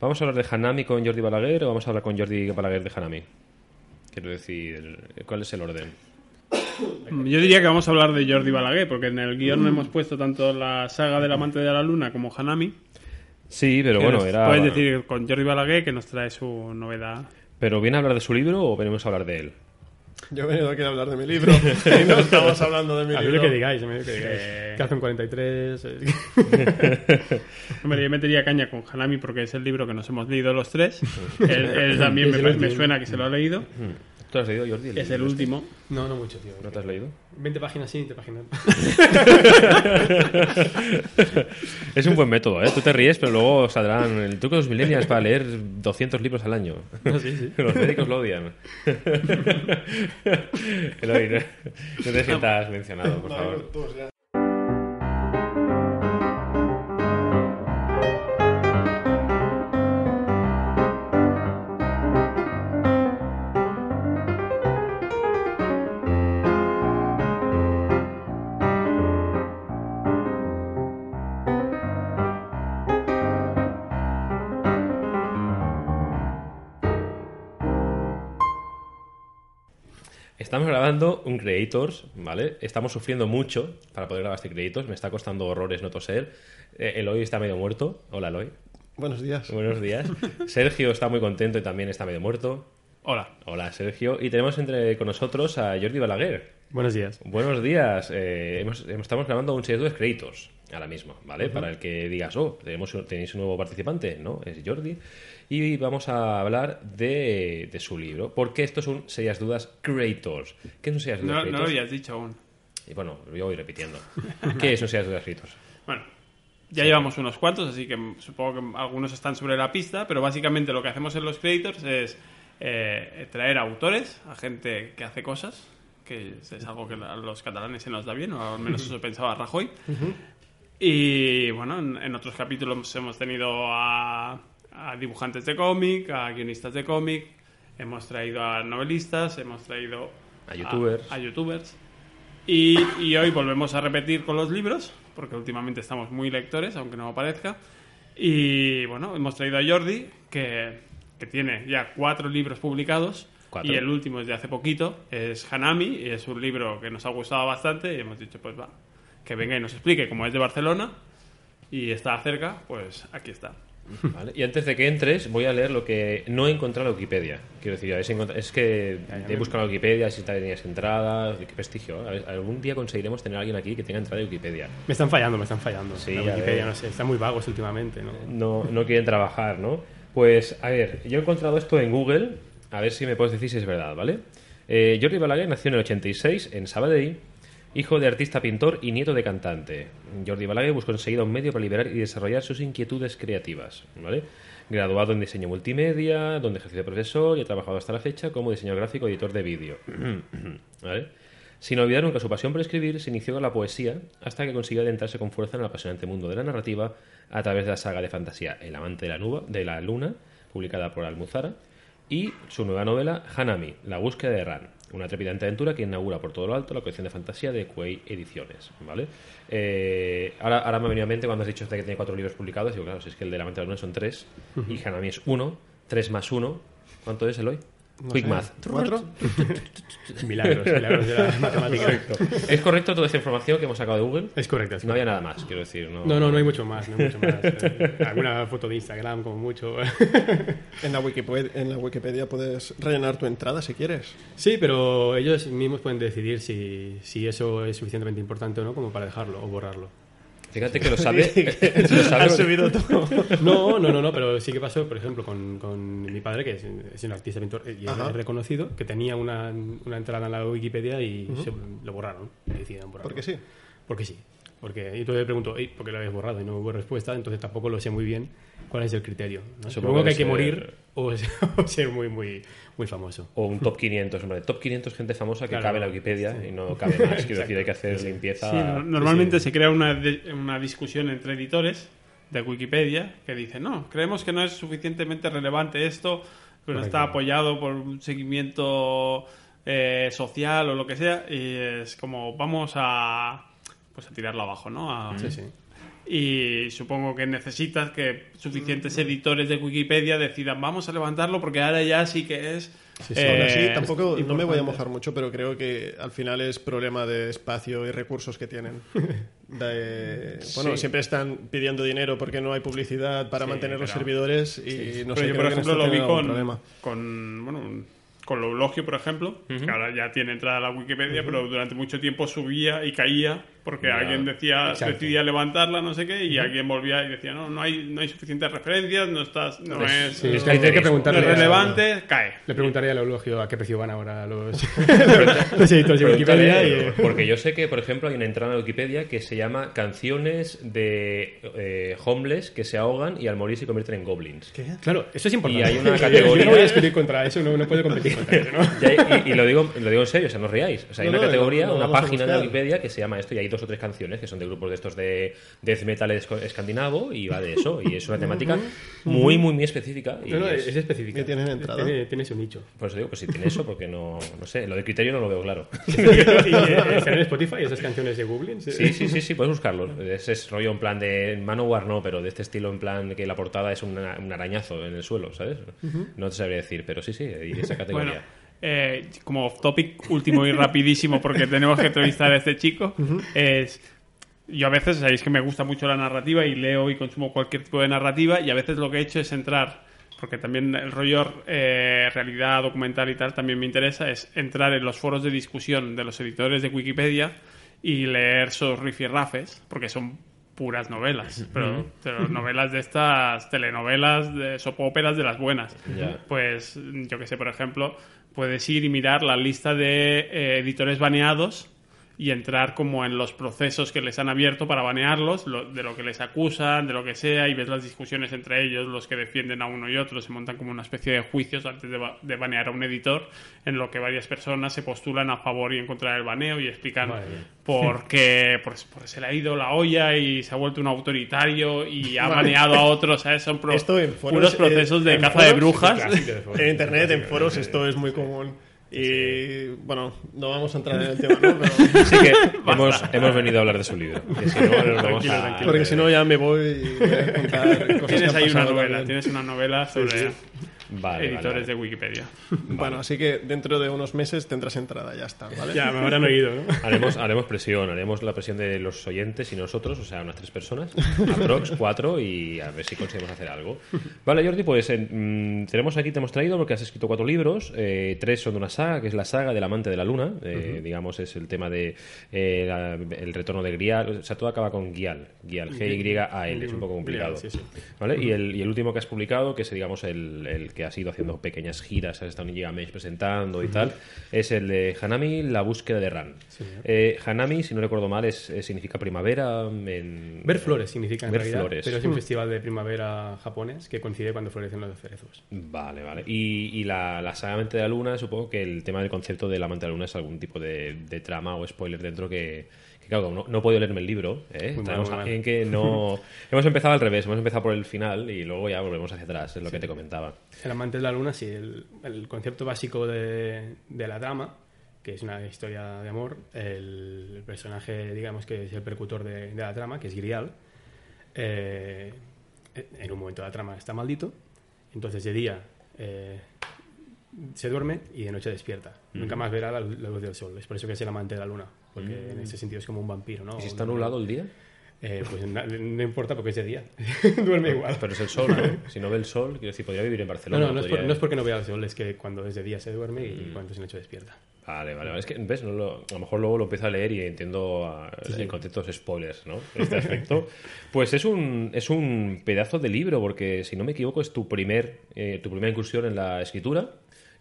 ¿Vamos a hablar de Hanami con Jordi Balaguer o vamos a hablar con Jordi Balaguer de Hanami? Quiero decir, ¿cuál es el orden? Yo diría que vamos a hablar de Jordi Balaguer, porque en el guion no hemos puesto tanto la saga del amante de la luna como Hanami. Sí, pero bueno, era... Puedes decir con Jordi Balaguer que nos trae su novedad. ¿Pero viene a hablar de su libro o venimos a hablar de él? Yo he venido aquí a hablar de mi libro y no estamos hablando de mi A mí libro. lo que digáis, a mí lo que digáis. Eh. Que hacen 43. eh, Hombre, yo metería caña con Hanami porque es el libro que nos hemos leído los tres. él, él también me, me suena que se lo ha leído. ¿Tú lo has leído, Jordi? Es el este? último. No, no mucho, tío. ¿No te has leído? 20 páginas sí, 20 páginas. Es un buen método, ¿eh? Tú te ríes, pero luego saldrán el truco de los millennials para leer 200 libros al año. sí, sí. Los médicos lo odian. Eloy, no, no te sientas mencionado, por favor. Estamos grabando un Creators, ¿vale? Estamos sufriendo mucho para poder grabar este Creators. Me está costando horrores no toser. Eh, Eloy está medio muerto. Hola, Eloy. Buenos días. Buenos días. Sergio está muy contento y también está medio muerto. Hola. Hola, Sergio. Y tenemos entre con nosotros a Jordi Balaguer. Buenos días. Buenos días. Eh, hemos- estamos grabando un series de Creators ahora mismo, ¿vale? Para el que digas, oh, tenemos, tenéis un nuevo participante, ¿no? Es Jordi. Y vamos a hablar de, de su libro, porque esto es un Serias Dudas Creators. ¿Qué es un Serias Dudas No, no lo Creators? habías dicho aún. Y bueno, yo voy repitiendo. ¿Qué es un Serias Dudas Creators? Bueno, ya llevamos unos cuantos, así que supongo que algunos están sobre la pista, pero básicamente lo que hacemos en los creators es eh, traer autores, a gente que hace cosas, que es algo que a los catalanes se nos da bien, o al menos eso pensaba Rajoy. Y bueno, en, en otros capítulos hemos tenido a, a dibujantes de cómic, a guionistas de cómic, hemos traído a novelistas, hemos traído A youtubers. a youtubers. Y, y hoy volvemos a repetir con los libros, porque últimamente estamos muy lectores, aunque no parezca. Y bueno, hemos traído a Jordi, que, que tiene ya cuatro libros publicados. Cuatro. Y el último es de hace poquito, es Hanami, y es un libro que nos ha gustado bastante. Y hemos dicho, pues va, que venga y nos explique, como es de Barcelona y está cerca, pues aquí está. ¿Vale? Y antes de que entres, voy a leer lo que no he encontrado en Wikipedia. Quiero decir, es que he buscado en Wikipedia si tenías entrada, qué prestigio. Algún día conseguiremos tener a alguien aquí que tenga entrada de Wikipedia. Me están fallando, me están fallando. Sí, la Wikipedia, no sé, están muy vagos últimamente, ¿no? No, no quieren trabajar, ¿no? Pues, a ver, yo he encontrado esto en Google, a ver si me puedes decir si es verdad, ¿vale? Eh, Jordi Balaguer nació en el 86 en Sabadell, hijo de artista pintor y nieto de cantante. Jordi Balaguer buscó enseguida un medio para liberar y desarrollar sus inquietudes creativas. Graduado en diseño multimedia, donde ejerció de profesor y ha trabajado hasta la fecha como diseñador gráfico y editor de vídeo. Sin olvidar nunca su pasión por escribir, se inició con la poesía hasta que consiguió adentrarse con fuerza en el apasionante mundo de la narrativa a través de la saga de fantasía El amante de la, nuba- de la luna, publicada por Almuzara, y su nueva novela Hanami, La búsqueda de Ran, una trepidante aventura que inaugura por todo lo alto la colección de fantasía de Quay Ediciones. ¿vale? Eh, ahora, ahora me ha venido a mente cuando has dicho que tiene cuatro libros publicados, digo, claro, si es que el de la luna son tres, y Hanami es uno, tres más uno, ¿cuánto es, Quick sé, math. ¿Cuatro? Milagros, milagros de la matemática. ¿Es correcto toda esta información que hemos sacado de Google? Es correcto. es No había nada más, quiero decir. No, No, no, no hay mucho más, no hay mucho más. Eh, Alguna foto de Instagram, como mucho. En la, Wikipedia, en la Wikipedia puedes rellenar tu entrada si quieres. Sí, pero ellos mismos pueden decidir si, si eso es suficientemente importante o no como para dejarlo o borrarlo. Fíjate que lo sabe. lo sabe Has subido todo. No, no, no, no, pero sí que pasó, por ejemplo, con, con mi padre, que es, es un artista pintor y es Ajá. reconocido, que tenía una, una entrada en la Wikipedia y se, lo borraron. decidieron borrarlo. Porque sí. Porque sí. Porque, y entonces le pregunto, "Ey, ¿por qué lo habéis borrado? Y no hubo respuesta, entonces tampoco lo sé muy bien cuál es el criterio. ¿no? Supongo Supongo que hay que que morir o, o ser muy, muy, muy famoso. O un top 500, hombre. Top 500 gente famosa que Claro. cabe en la Wikipedia y no cabe más. Quiero decir, hay que hacer limpieza. Sí, no- normalmente se crea una, de- una discusión entre editores de Wikipedia que dicen, no, creemos que no es suficientemente relevante esto, que no está apoyado por un seguimiento eh, social o lo que sea, y es como vamos a pues a tirarlo abajo, ¿no? A- Sí, sí. Y supongo que necesitas que suficientes editores de Wikipedia decidan vamos a levantarlo porque ahora ya sí que es... Sí, sí, eh, así, tampoco no me voy a mojar mucho, pero creo que al final es problema de espacio y recursos que tienen. De- bueno, Sí. siempre están pidiendo dinero porque no hay publicidad para Sí, mantener los servidores y no Pero sé, yo, por ejemplo, lo vi con, con, bueno, con Loulogio, por ejemplo, que ahora ya tiene entrada a la Wikipedia, pero durante mucho tiempo subía y caía porque alguien decía, Exacto. decidía levantarla, no sé qué, y alguien volvía y decía, no, no hay, no hay suficientes referencias, no estás, no es, Sí, no es que hay que es preguntarle a- relevante, cae. Le preguntaría al elogio a qué precio van ahora los, los editores de Wikipedia. Y, Porque yo sé que, por ejemplo, hay una entrada en Wikipedia que se llama Canciones de eh, homeless que se ahogan y al morir se convierten en goblins. Claro, eso es importante. Y hay una categoría- Yo no voy a discutir contra eso, no, no puedo competir contra eso, ¿no? Y, hay- y- y lo, digo, lo digo en serio, o sea, no os riáis. O sea, hay No, una no, categoría, una página de. Wikipedia que se llama esto y hay dos o tres canciones que son de grupos de estos de death metal escandinavo y va de eso. Y es una temática muy, muy, muy específica. Y No, no, es- es específica. Tiene, tiene su nicho. Por eso digo, pues si tiene eso, porque no, no sé, lo de criterio no lo veo claro. ¿Y eh, están en Spotify esas canciones de Google? Sí, sí, sí, sí, puedes buscarlo. Ese es rollo en plan de Manowar, no, pero de este estilo en plan que la portada es una- un arañazo en el suelo, ¿sabes? No te sabría decir, pero sí, sí, y esa categoría. Bueno, eh, como off topic último y rapidísimo porque tenemos que entrevistar a este chico es yo a veces sabéis que me gusta mucho la narrativa y leo y consumo cualquier tipo de narrativa y a veces lo que he hecho es entrar porque también el rollo eh, realidad documental y tal también me interesa es entrar en los foros de discusión de los editores de Wikipedia y leer sus rifirrafes porque son puras novelas pero, pero novelas de estas telenovelas de sopóperas de las buenas. Pues yo que sé, por ejemplo, puedes ir y mirar la lista de eh, editores baneados y entrar como en los procesos que les han abierto para banearlos, lo- de lo que les acusan, de lo que sea, y ves las discusiones entre ellos, los que defienden a uno y otro, se montan como una especie de juicios antes de, ba- de banear a un editor, en lo que varias personas se postulan a favor y en contra del baneo y explican mía. por qué por, por se le ha ido la olla y se ha vuelto un autoritario y ha baneado a otros, ¿sabes? Son pro- Esto en foros, puros eh, procesos de caza de brujas. Clásico de foros. En internet, en foros, esto es muy común. Y bueno, no vamos a entrar en el tema, ¿no? Pero- Así que hemos, hemos venido a hablar de su libro. que si no, nos vamos a- porque si no ya me voy y voy a contar cosas que Tienes han ahí una novela, también. tienes una novela sobre Vale, editores vale, vale. de Wikipedia. Bueno, así que dentro de unos meses tendrás entrada, ya está, ¿vale? Ya, me habrán oído, ¿no? Haremos, haremos presión, haremos la presión de los oyentes y nosotros, o sea, unas tres personas, aprox, cuatro, y a ver si conseguimos hacer algo. Vale, Jordi, pues en- mm, tenemos aquí, te hemos traído porque has escrito cuatro libros, eh, tres son de una saga, que es la saga del amante de la luna, eh, digamos, es el tema de eh, la- el retorno de Grial, o sea, todo acaba con Gial, Gial, G-Y-A-L, es un poco complicado. Sí, sí. ¿Vale? Y, el, y el último que has publicado, que es, digamos, el, el que has ido haciendo pequeñas giras, has estado en Gigamish presentando y tal, es el de Hanami, la búsqueda de Ran. Eh, Hanami, si no recuerdo mal, es, es- significa primavera en... Ver flores significa en Ver realidad, flores. pero es un festival de primavera japonés que coincide cuando florecen los cerezos. Vale, vale. Y, y la, la saga Amante de la Luna, supongo que el tema del concepto del Amante de la Luna es algún tipo de, de trama o spoiler dentro que, que claro, no, no he podido leerme el libro. ¿eh? Tenemos que no... hemos empezado al revés, hemos empezado por el final y luego ya volvemos hacia atrás, es lo que te comentaba. El amante de la luna, sí, el, el concepto básico de, de la trama, que es una historia de amor, el, personaje, digamos que es el percutor de, de la trama, que es Grial, eh, en un momento de la trama está maldito, entonces de día eh, se duerme y de noche despierta. Nunca más verá la, la luz del sol, es por eso que es el amante de la luna, porque en ese sentido es como un vampiro, ¿no? ¿Y si está nublado el día? Eh, pues no importa porque es de día, duerme igual. Pero es el sol, ¿no? Si no ve el sol, quiero decir, podría vivir en No, Barcelona. no, no es, por- no es porque no vea el sol, es que cuando es de día se duerme y cuando es de noche despierta. Vale, vale, vale. Es que, ¿ves? No lo- a lo mejor luego lo empiezo a leer y entiendo ah, en conceptos spoilers, ¿no? Este aspecto. pues es un, es un pedazo de libro, porque si no me equivoco es tu, primer, eh, tu primera incursión en la escritura.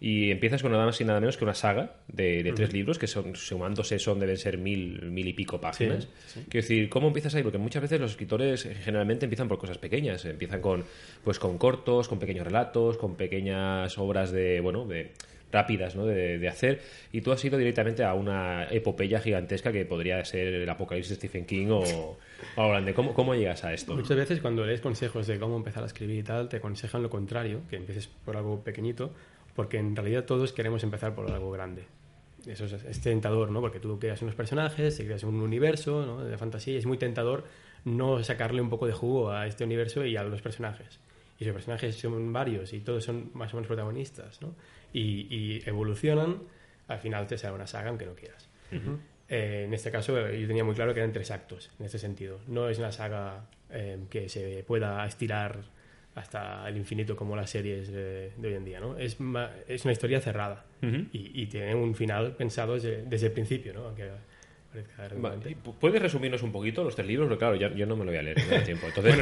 Y empiezas con nada más y nada menos que una saga de, de tres libros que son, sumándose son, deben ser mil, mil y pico páginas. Quiero decir, ¿cómo empiezas ahí? Porque muchas veces los escritores generalmente empiezan por cosas pequeñas. Empiezan con, pues, con cortos, con pequeños relatos, con pequeñas obras de, bueno, de rápidas ¿no? de, de hacer y tú has ido directamente a una epopeya gigantesca que podría ser el apocalipsis de Stephen King o, o algo grande. ¿Cómo, ¿Cómo llegas a esto? Muchas veces cuando lees consejos de cómo empezar a escribir y tal, te aconsejan lo contrario, que empieces por algo pequeñito, porque en realidad todos queremos empezar por algo grande. Eso es, es tentador, ¿no? Porque tú creas unos personajes, te creas un universo ¿no? de fantasía y es muy tentador no sacarle un poco de jugo a este universo y a los personajes. Y si los personajes son varios y todos son más o menos protagonistas, ¿no? Y, y evolucionan, al final te sale una saga aunque no quieras. Eh, en este caso eh, yo tenía muy claro que eran tres actos, en este sentido. No es una saga eh, que se pueda estirar hasta el infinito como las series de, de hoy en día, ¿no? Es, ma- es una historia cerrada y, y tiene un final pensado desde, desde el principio, ¿no? Aunque parezca Va, redundante. ¿y pu- ¿Puedes resumirnos un poquito los tres libros? Porque claro, yo no me lo voy a leer, no tiempo. Entonces,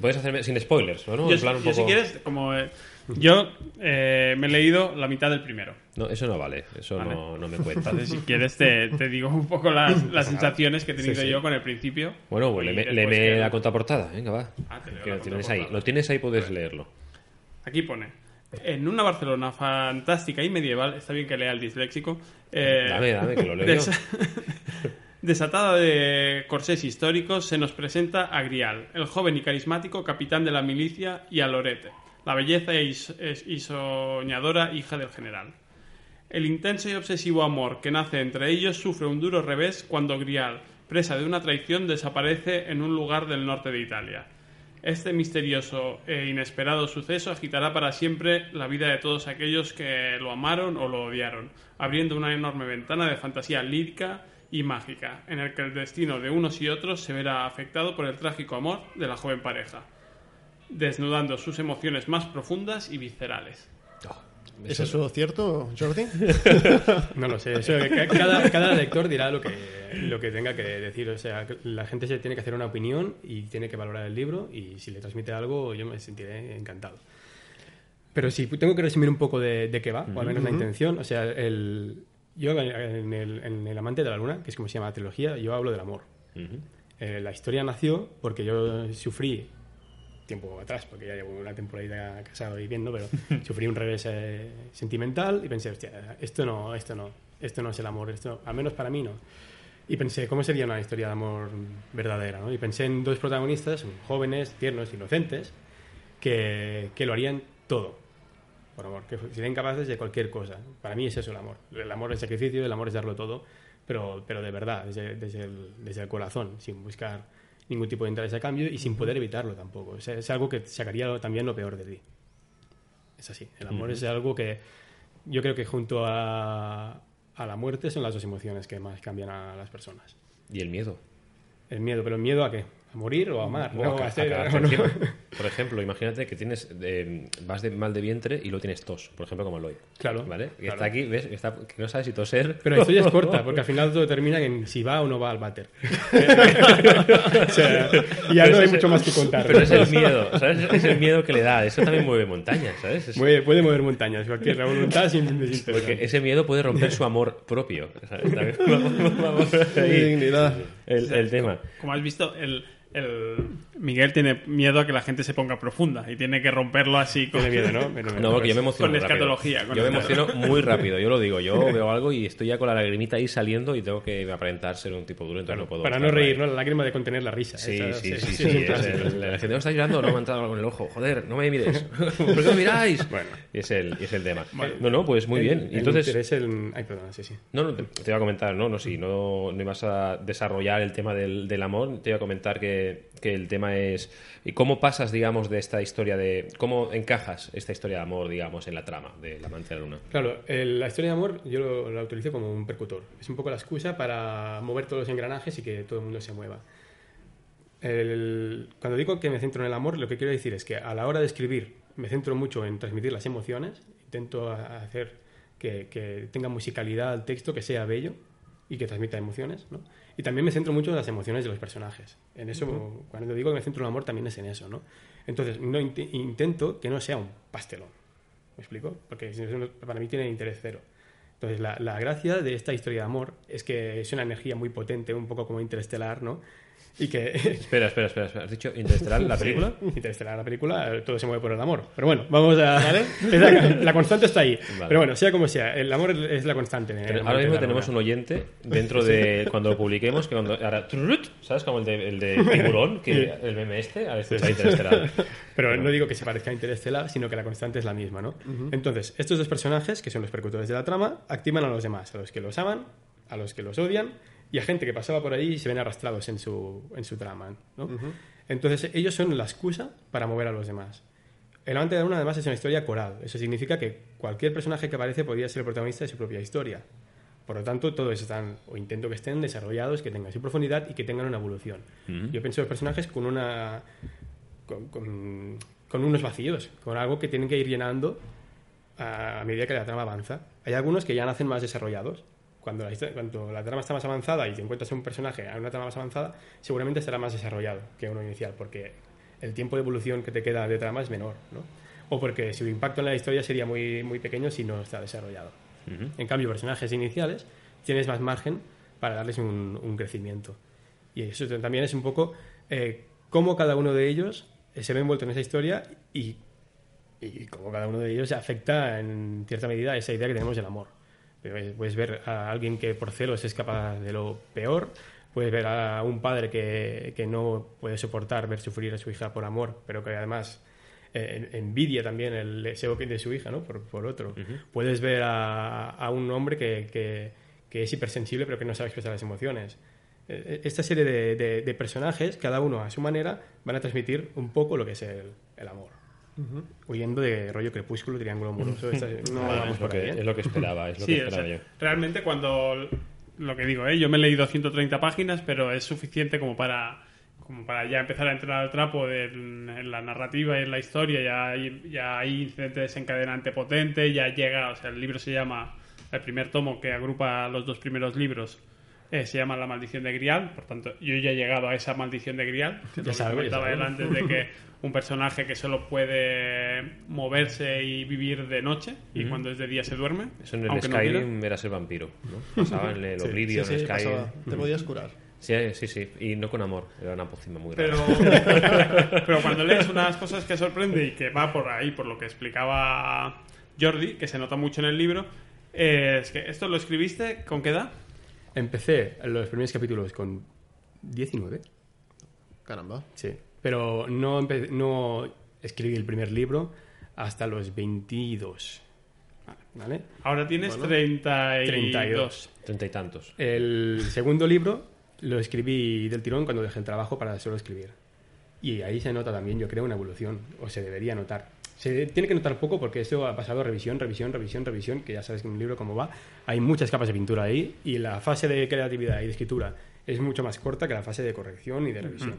puedes hacerme sin spoilers, ¿no? Yo, En plan un yo, si quieres, como eh, yo eh, me he leído la mitad del primero. No, eso no vale, eso Vale. no, no me cuenta. Entonces, si quieres, te, te digo un poco las, las sensaciones que he tenido Sí, sí. yo con el principio. Bueno, pues léeme, léeme que- la contraportada, venga, va. Ah, te leo Que la lo tienes ahí, lo tienes ahí, puedes leerlo. Aquí pone. En una Barcelona fantástica y medieval, está bien que lea el disléxico, eh, Dame, dame, que lo leo yo. desa- desatada de corsés históricos, se nos presenta a Grial, el joven y carismático capitán de la milicia, y a Lorete, la belleza y soñadora hija del general. El intenso y obsesivo amor que nace entre ellos sufre un duro revés cuando Grial, presa de una traición, desaparece en un lugar del norte de Italia. Este misterioso e inesperado suceso agitará para siempre la vida de todos aquellos que lo amaron o lo odiaron, abriendo una enorme ventana de fantasía lírica y mágica, en el que el destino de unos y otros se verá afectado por el trágico amor de la joven pareja, desnudando sus emociones más profundas y viscerales. ¿Es eso cierto, Jordi? No lo sé, eso, ca- cada, cada lector dirá lo que, lo que tenga que decir. O sea, la gente se tiene que hacer una opinión y tiene que valorar el libro y si le transmite algo yo me sentiré encantado. Pero si tengo que resumir un poco de, de qué va, o al menos la intención, o sea, el, yo en el, en el Amante de la Luna, que es como se llama la trilogía, yo hablo del amor. Ujú. Eh, la historia nació porque yo sufrí tiempo atrás, porque ya llevo una temporada casado y viendo, pero sufrí un revés eh, sentimental y pensé, hostia, esto no, esto no, esto no es el amor, esto, al menos para mí no. Y pensé, ¿cómo sería una historia de amor verdadera? ¿no? Y pensé en dos protagonistas, jóvenes, tiernos, inocentes, que, que lo harían todo por amor, que serían capaces de cualquier cosa. Para mí es eso el amor. El amor es sacrificio, el amor es darlo todo, pero, pero de verdad, desde, desde, el, desde el corazón, sin buscar ningún tipo de interés a cambio y sin poder evitarlo tampoco. Sea, es algo que sacaría también lo peor de ti. Es así. El amor es algo que yo creo que junto a, a la muerte son las dos emociones que más cambian a las personas. Y el miedo. El miedo, pero el miedo a qué? ¿A morir o amar? O No, a a a. Por ejemplo, imagínate que tienes eh, vas de mal de vientre y lo tienes tos, por ejemplo, como Lloyd. Claro, ¿Vale? Y claro. está aquí, ves, que, está- que no sabes si toser. Pero la historia es corta, porque al final todo termina en si va o no va al váter. o sea, y ya no hay mucho más que contar. Pero es el miedo, ¿sabes? Es el miedo que le da. Eso también mueve montañas, ¿sabes? Es- Mueve- puede mover montañas, cualquier la voluntad sin porque desinteresante. ese miedo puede romper su amor propio. ¿sabes? También vamos, vamos Qué ahí. dignidad. El, el tema. Como has visto, el, el Miguel tiene miedo a que la gente se ponga profunda y tiene que romperlo así con, Tiene miedo, ¿no? Pero- No, porque yo me emociono. Con escatología, con yo me emociono muy rápido, yo lo digo. Yo veo algo y estoy ya con la lagrimita ahí saliendo y tengo que aparentar ser un tipo duro, entonces no puedo. Para no reír, ahí. ¿no? La lágrima de contener la risa. Sí, sí, sí, es es el- la gente no está llorando, no me ha entrado algo en el ojo. Joder, no me mires. ¿Por qué no miráis? Bueno. Y es el, y es el tema. No, no, pues muy bien. El- el entonces, interés en- Ay, perdona, sí, sí. no, no, te, te iba a comentar, no, no, sí, no, no ibas a desarrollar el tema del, del amor, te iba a comentar que, que el tema es ¿y cómo pasas, digamos, de esta historia de, cómo encajas esta historia de amor, digamos, en la trama de La Amante de la Luna. Claro, el- la historia de amor yo lo- la utilizo como un percutor. Es un poco la excusa para mover todos los engranajes y que todo el mundo se mueva. El- cuando digo que me centro en el amor, lo que quiero decir es que a la hora de escribir me centro mucho en transmitir las emociones, intento hacer que, que tenga musicalidad el texto, que sea bello y que transmita emociones, ¿no? Y también me centro mucho en las emociones de los personajes. En eso, cuando digo que me centro en el amor, también es en eso, ¿no? Entonces, no int- intento que no sea un pastelón. ¿Me explico? Porque para mí tiene interés cero. Entonces, la, la gracia de esta historia de amor es que es una energía muy potente, un poco como interestelar, ¿no? Y que... Espera, espera, espera, espera. ¿has dicho Interestelar, la película? Interestelar, la película, todo se mueve por el amor. Pero bueno, vamos a... es la, la constante está ahí. Vale. Pero bueno, sea como sea, el amor es la constante. Pero ahora mismo tenemos un oyente dentro de cuando lo publiquemos que cuando ahora ¿sabes? Como el de, el de tiburón, que el meme este, ahora escucha Interestelar. Pero no digo que se parezca a Interestelar, sino que la constante es la misma, ¿no? Entonces, estos dos personajes, que son los percutores de la trama, activan a los demás, a los que los aman, a los que los odian y a gente que pasaba por ahí y se ven arrastrados en su, en su trama. ¿no? Entonces ellos son la excusa para mover a los demás. El amante de una además es una historia coral. Eso significa que cualquier personaje que aparece podría ser el protagonista de su propia historia. Por lo tanto, todos están, o intento que estén desarrollados, que tengan su profundidad y que tengan una evolución. Yo pienso en personajes con una. Con, con- con unos vacíos, con algo que tienen que ir llenando a, a medida que la trama avanza. Hay algunos que ya nacen más desarrollados. Cuando la, cuando la trama está más avanzada y te encuentras a un personaje a una trama más avanzada, seguramente estará más desarrollado que uno inicial, porque el tiempo de evolución que te queda de trama es menor, ¿no? O porque su impacto en la historia sería muy, muy pequeño si no está desarrollado. En cambio, personajes iniciales tienes más margen para darles un, un crecimiento. Y eso también es un poco eh, cómo cada uno de ellos eh, se ve envuelto en esa historia y, y cómo cada uno de ellos afecta en cierta medida esa idea que tenemos del amor. Puedes ver a alguien que por celos es capaz de lo peor, puedes ver a un padre que, que no puede soportar ver sufrir a su hija por amor, pero que además eh, envidia también el deseo de su hija ¿no? por, por otro. Puedes ver a, a un hombre que, que- que es hipersensible pero que no sabe expresar las emociones. Eh, Esta serie de, de- de personajes, cada uno a su manera, van a transmitir un poco lo que es el, el amor. Huyendo de rollo crepúsculo, triángulo amoroso. esta- no Ah, vamos es, lo que, es lo que esperaba, es lo Sí, que o esperaba sea, yo. realmente cuando lo que digo, ¿eh? yo me he leído 130 páginas, pero es suficiente como para como para ya empezar a entrar al trapo de en la narrativa y en la historia, ya hay, ya hay incidente desencadenante potente, ya llega, o sea, el libro se llama, el primer tomo que agrupa los dos primeros libros, eh, se llama La maldición de Grial, por tanto, yo ya he llegado a esa maldición de Grial, que Ya lo que sabes, ya comentaba él antes de que un personaje que solo puede moverse y vivir de noche, y cuando es de día se duerme, Eso en el aunque no quiera. Skyrim era ser vampiro, ¿no? Pasaba en el Sí, Oblivion, sí, en sí, Skyrim. Te podías curar. Sí, sí, sí. Y no con amor. Era una pócima muy rara. Pero, pero cuando lees unas cosas que sorprende y que va por ahí, por lo que explicaba Jordi, que se nota mucho en el libro, eh, es que esto lo escribiste con qué edad? Empecé los primeros capítulos con 19, Caramba. sí. Pero no, no escribí el primer libro hasta los 22. ¿Vale? Ahora tienes Bueno, 32. 32. Treinta y tantos. El segundo libro lo escribí del tirón cuando dejé el trabajo para solo escribir. Y ahí se nota también, yo creo, una evolución, o se debería notar. Se tiene que notar poco porque esto ha pasado revisión, revisión, revisión, revisión, que ya sabes que en un libro cómo va. Hay muchas capas de pintura ahí y la fase de creatividad y de escritura es mucho más corta que la fase de corrección y de revisión.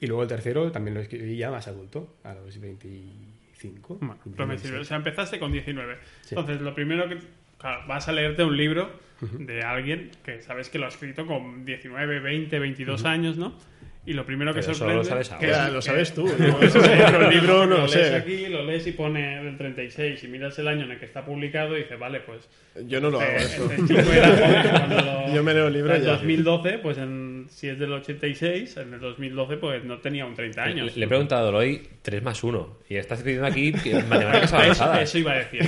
Y luego el tercero también lo escribí ya más adulto, a los 25. Bueno, pero me 26. sirve. O sea, empezaste con 19. Sí. Entonces, lo primero que... claro, vas a leerte un libro de alguien que sabes que lo ha escrito con 19, 20, 22 años, ¿no? Y lo primero que Pero eso sorprende... lo sabes ahora. que Ya, lo sabes tú. ¿no? El libro no lo lo lees sé. aquí, lo lees y pone del 36 y miras el año en el que está publicado y dices, vale, pues... Yo no lo hago eh, eso. este chico era joven cuando lo- Yo me leo el libro en ya. 2012, pues en, si es del 86, en el 2012 pues no tenía un 30 Le, años. le he preguntado a Doloy 3 más 1. Y estás diciendo aquí que matemáticas Eso, avanzadas. eso iba a decir.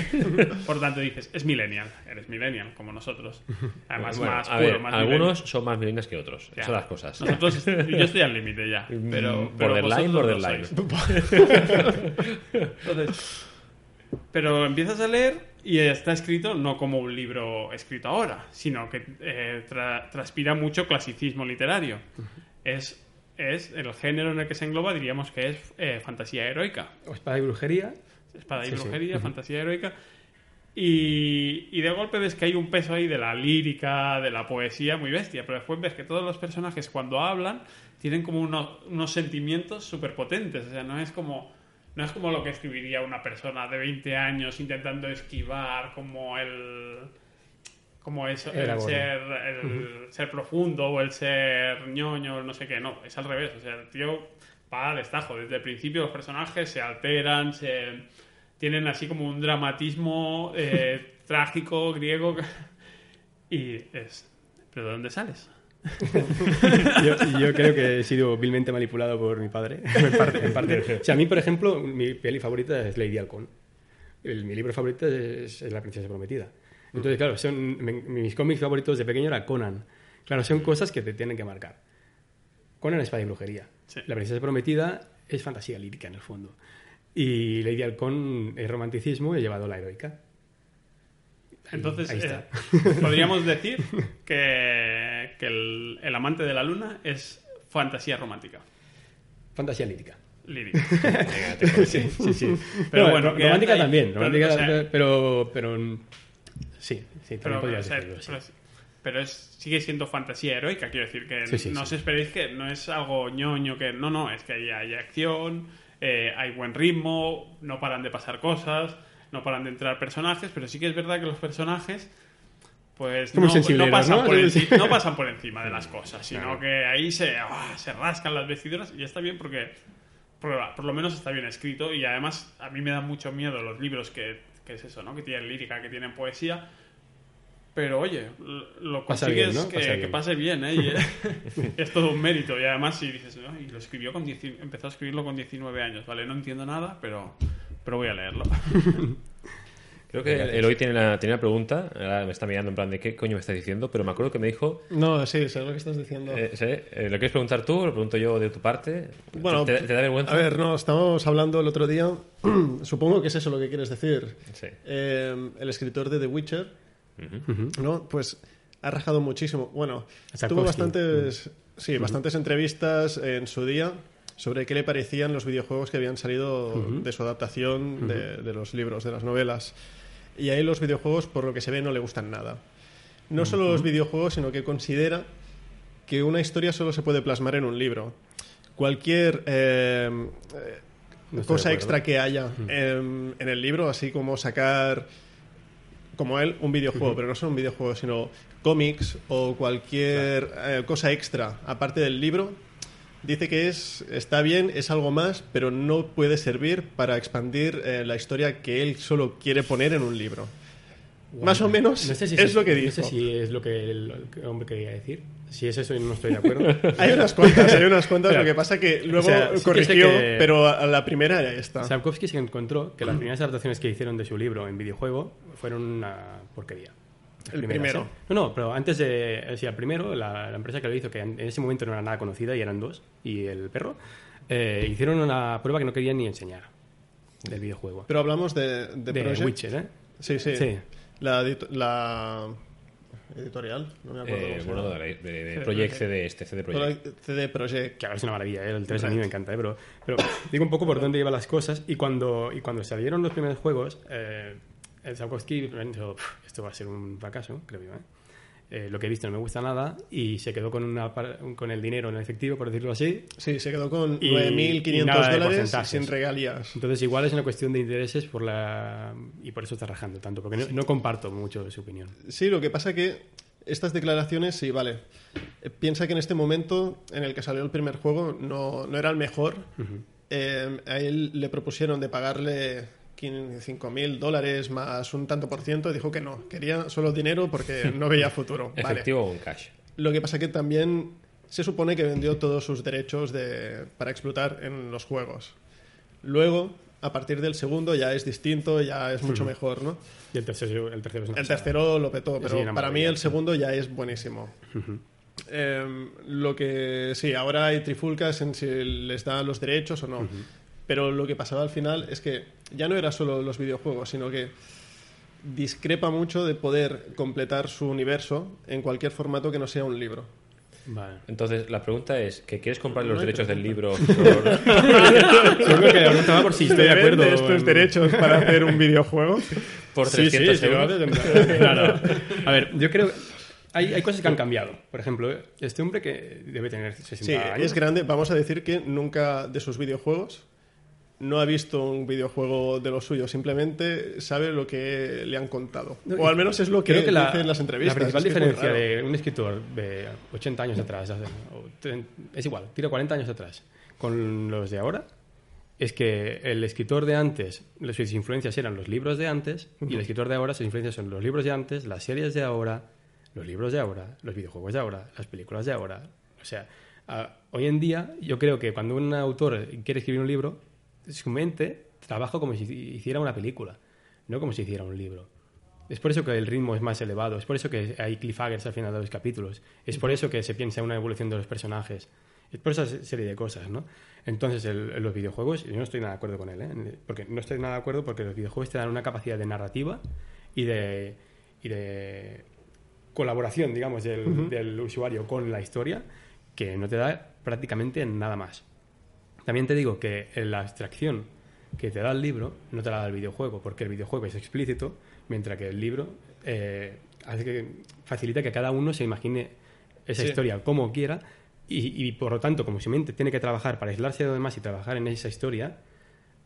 Por tanto, dices, es millennial. Eres millennial, como nosotros. Además, Bueno, más a puro, ver, más algunos son más milenias que otros. Ya. Son las cosas. Nosotros, yo estoy al límite ya. Pero, pero borderline, borderline. sois. Entonces, pero empiezas a leer y está escrito no como un libro escrito ahora, sino que eh, tra- transpira mucho clasicismo literario. Es, es el género en el que se engloba, diríamos que es eh, fantasía heroica. O espada y brujería. Espada y Sí, sí. brujería, fantasía heroica. Y, y de golpe ves que hay un peso ahí de la lírica, de la poesía muy bestia, pero después ves que todos los personajes cuando hablan tienen como unos, unos sentimientos súper potentes. O sea, no es como no es como lo que escribiría una persona de 20 años intentando esquivar como el como eso, El ser el ser profundo o el ser ñoño, no sé qué, no, es al revés, o sea, el tío va al destajo, desde el principio los personajes se alteran, se tienen así como un dramatismo eh, trágico, griego, y es, ¿pero de dónde sales? Yo, yo creo que he sido vilmente manipulado por mi padre, en parte. en parte. O sea, a mí, por ejemplo, mi peli favorita es Lady Halcón. El- mi libro favorito es, es La princesa prometida. Entonces, claro, son, me- mis cómics favoritos de pequeño era Conan. Claro, son cosas que te tienen que marcar. Conan es y brujería. Sí. La princesa prometida es fantasía lírica, en el fondo. Y Lady Halcón es romanticismo y he llevado la heroica. Entonces, ahí eh, está. podríamos decir que, que el, el amante de la luna es fantasía romántica. Fantasía lírica. Lírica. Sí, sí, sí. Pero No, bueno, romántica también. pero, Romántica, o sea- pero, pero, sí, sí, pero, decirlo, sí. pero es- sigue siendo fantasía heroica, quiero decir que Sí, sí, no os esperéis que no es algo ñoño, que no, no, es que hay, hay acción, eh, hay buen ritmo, no paran de pasar cosas, no paran de entrar personajes, pero sí que es verdad que los personajes pues no, pasan ¿no? Por enci- no pasan por encima de las cosas, sino Claro. que ahí se, ah, se rascan las vestiduras y está bien porque por, por lo menos está bien escrito y además a mí me dan mucho miedo los libros que, que es eso, ¿no? Que tienen lírica, que tienen poesía. Pero oye, lo Pasa consigues bien, ¿no? que, Pasa que bien. pase bien, ¿eh? Y, es todo un mérito. Y además si dices, "No, y lo escribió con 10 empezó a escribirlo con 19 años, ¿vale? No entiendo nada, pero, pero voy a leerlo. Creo que el hoy tiene la, tiene la pregunta, ahora me está mirando en plan de qué coño me estás diciendo, pero me acuerdo que me dijo, No, sí, sé lo que estás diciendo. eh, sé, eh, ¿lo quieres preguntar tú o lo pregunto yo de tu parte? Bueno, ¿Te, te da vergüenza? A ver, no, estábamos hablando el otro día. Supongo que es eso lo que quieres decir. Sí. Eh, el escritor de The Witcher, ¿no? Pues ha rajado muchísimo. Bueno, tuvo bastantes, sí, bastantes entrevistas en su día sobre qué le parecían los videojuegos que habían salido de su adaptación de, de los libros, de las novelas. Y ahí los videojuegos, por lo que se ve, no le gustan nada. No solo los videojuegos, sino que considera que una historia solo se puede plasmar en un libro. Cualquier eh, No cosa extra que haya en, en el libro, así como sacar, como él, un videojuego, pero no solo un videojuego, sino cómics o cualquier eh, cosa extra aparte del libro, dice que es está bien, es algo más, pero no puede servir para expandir eh, la historia que él solo quiere poner en un libro. Más o menos No sé si es lo que dijo. No sé si es lo que el, el hombre quería decir. Si es eso, no estoy de acuerdo. Hay unas cuantas, hay unas cuantas, Pero, lo que pasa que luego o sea, sí que corrigió, que- pero a la primera era esta. Sapkowski se encontró que las primeras adaptaciones que hicieron de su libro en videojuego fueron una porquería. El primero. ¿eh? No, no, pero antes de. O sea, el primero, la, la empresa que lo hizo, que en, en ese momento no era nada conocida y eran dos, y el perro, eh, hicieron una prueba que no querían ni enseñar del videojuego. Pero hablamos de, de, de Project. Witcher, ¿eh? Sí, sí. Sí. La, la editorial, no me acuerdo. Eh, bueno, de, de- de Project CD, este CD Project. CD Projekt. Claro, es una maravilla, ¿eh? el 3 a mí me encanta, ¿eh? pero, pero digo un poco por dónde iban las cosas y cuando, y cuando salieron los primeros juegos, eh, Sapkowski pensó, "Pff, esto va a ser un fracaso, creo yo, ¿eh? Eh, lo que he visto no me gusta nada y se quedó con, una, con el dinero en efectivo, por decirlo así. Sí, se quedó con Y- y 9.500 nada de dólares sin regalías. Entonces igual es una cuestión de intereses por la y por eso está rajando tanto, porque no, no comparto mucho su opinión. Sí, lo que pasa que estas declaraciones, sí, vale. Eh, Piensa que en este momento en el que salió el primer juego no, no era el mejor. Eh, a él le propusieron de pagarle 5.000 dólares más un tanto por ciento dijo que no, quería solo dinero porque no veía futuro. Vale. Efectivo o en cash. Lo que pasa que también se supone que vendió todos sus derechos de, para explotar en los juegos. Luego, a partir del segundo ya es distinto, ya es mucho mejor, ¿no? Y el tercero, el tercero es El tercero lo petó, pero Sí, para mí el segundo ya es buenísimo. Eh, lo que sí, ahora hay trifulcas en si les dan los derechos o no. Pero lo que pasaba al final es que ya no era solo los videojuegos, sino que discrepa mucho de poder completar su universo en cualquier formato que no sea un libro. Vale. Entonces, la pregunta es, ¿que quieres comprar No los derechos del libro? pregunta. por- Yo creo que la pregunta va por si estoy de ¿Me acuerdo. vendes tus en- derechos para hacer un videojuego? por Sí, sí, 300 sí, lo euros? Claro. A ver, yo creo. Hay, hay cosas que han cambiado. Por ejemplo, este hombre que debe tener 60 Sí, años. es grande. Vamos a decir que nunca de sus videojuegos no ha visto un videojuego de lo suyo. Simplemente sabe lo que le han contado. O al menos es lo que, Creo que la, dice en las entrevistas. La principal Es que diferencia de un escritor de 80 años atrás, es igual, tira 40 años atrás, con los de ahora, es que el escritor de antes, sus influencias eran los libros de antes, y el escritor de ahora, sus influencias son los libros de antes, las series de ahora, los libros de ahora, los videojuegos de ahora, las películas de ahora. O sea, hoy en día yo creo que cuando un autor quiere escribir un libro, su mente trabaja como si hiciera una película, no como si hiciera un libro. Es por eso que el ritmo es más elevado, es por eso que hay cliffhangers al final de los capítulos, es por eso que se piensa en una evolución de los personajes, es por esa serie de cosas, ¿no? Entonces, el- los videojuegos, yo no estoy nada de acuerdo con él, ¿eh? Porque no estoy nada de acuerdo porque los videojuegos te dan una capacidad de narrativa y de, y de colaboración, digamos, del, del usuario con la historia que no te da prácticamente nada más. También te digo que la abstracción que te da el libro no te la da el videojuego, porque el videojuego es explícito, mientras que el libro eh, hace que facilita que cada uno se imagine esa Sí. historia como quiera y, y, por lo tanto, como su mente tiene que trabajar para aislarse de lo demás y trabajar en esa historia,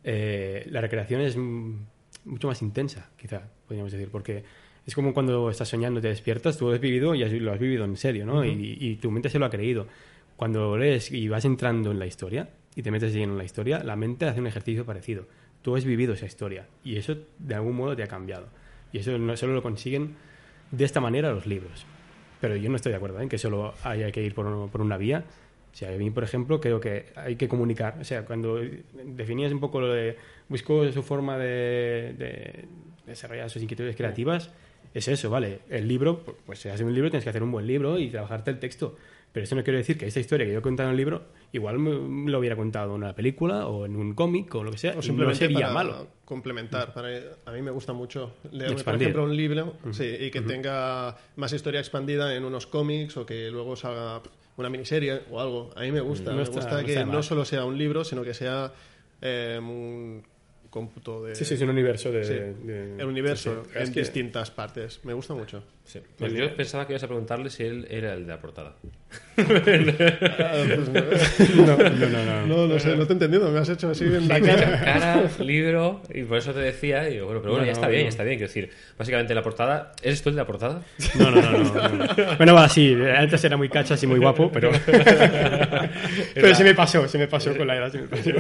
eh, la recreación es mucho más intensa, quizá, podríamos decir, porque es como cuando estás soñando, te despiertas, tú lo has vivido y has- lo has vivido en serio, ¿no? y, y tu mente se lo ha creído. Cuando lees y vas entrando en la historia y te metes en la historia, la mente hace un ejercicio parecido. Tú has vivido esa historia y eso de algún modo te ha cambiado. Y eso no solo lo consiguen de esta manera los libros. Pero yo no estoy de acuerdo ¿eh? en que solo haya que ir por, por una vía. O sea, a mí, por ejemplo, creo que hay que comunicar. O sea, cuando definías un poco lo de. Busco su forma de, de desarrollar sus inquietudes creativas, es eso, ¿vale? El libro, pues si haces un libro, tienes que hacer un buen libro y trabajarte el texto. Pero eso no quiere decir que esta historia que yo he contado en el libro, igual me lo hubiera contado en una película o en un cómic o lo que sea. O no simplemente sería para malo. complementar. Para, a mí me gusta mucho leerme, por ejemplo, un libro sí, y que tenga más historia expandida en unos cómics o que luego salga una miniserie o algo. A mí me gusta. No me está- gusta no que no mal. solo sea un libro, sino que sea eh, un cómputo de... Sí, sí, es un universo de. Sí, de- el universo sí, sí. Es en que- distintas partes. Me gusta mucho. Sí. Pues yo pensaba que ibas a preguntarle si él era el de la portada. No, no, no. no. No, no sé, no te he entendido. Me has hecho así en cara. cara, libro, y por eso te decía, y bueno, pero bueno, No, ya no, está bien, no. está bien. Quiero decir, básicamente la portada. ¿Eres tú el de la portada? No, no, no, no, no, no. Bueno, va, sí, antes era muy cachas y muy guapo, pero. pero se me pasó, se me pasó con la edad, se me pasó.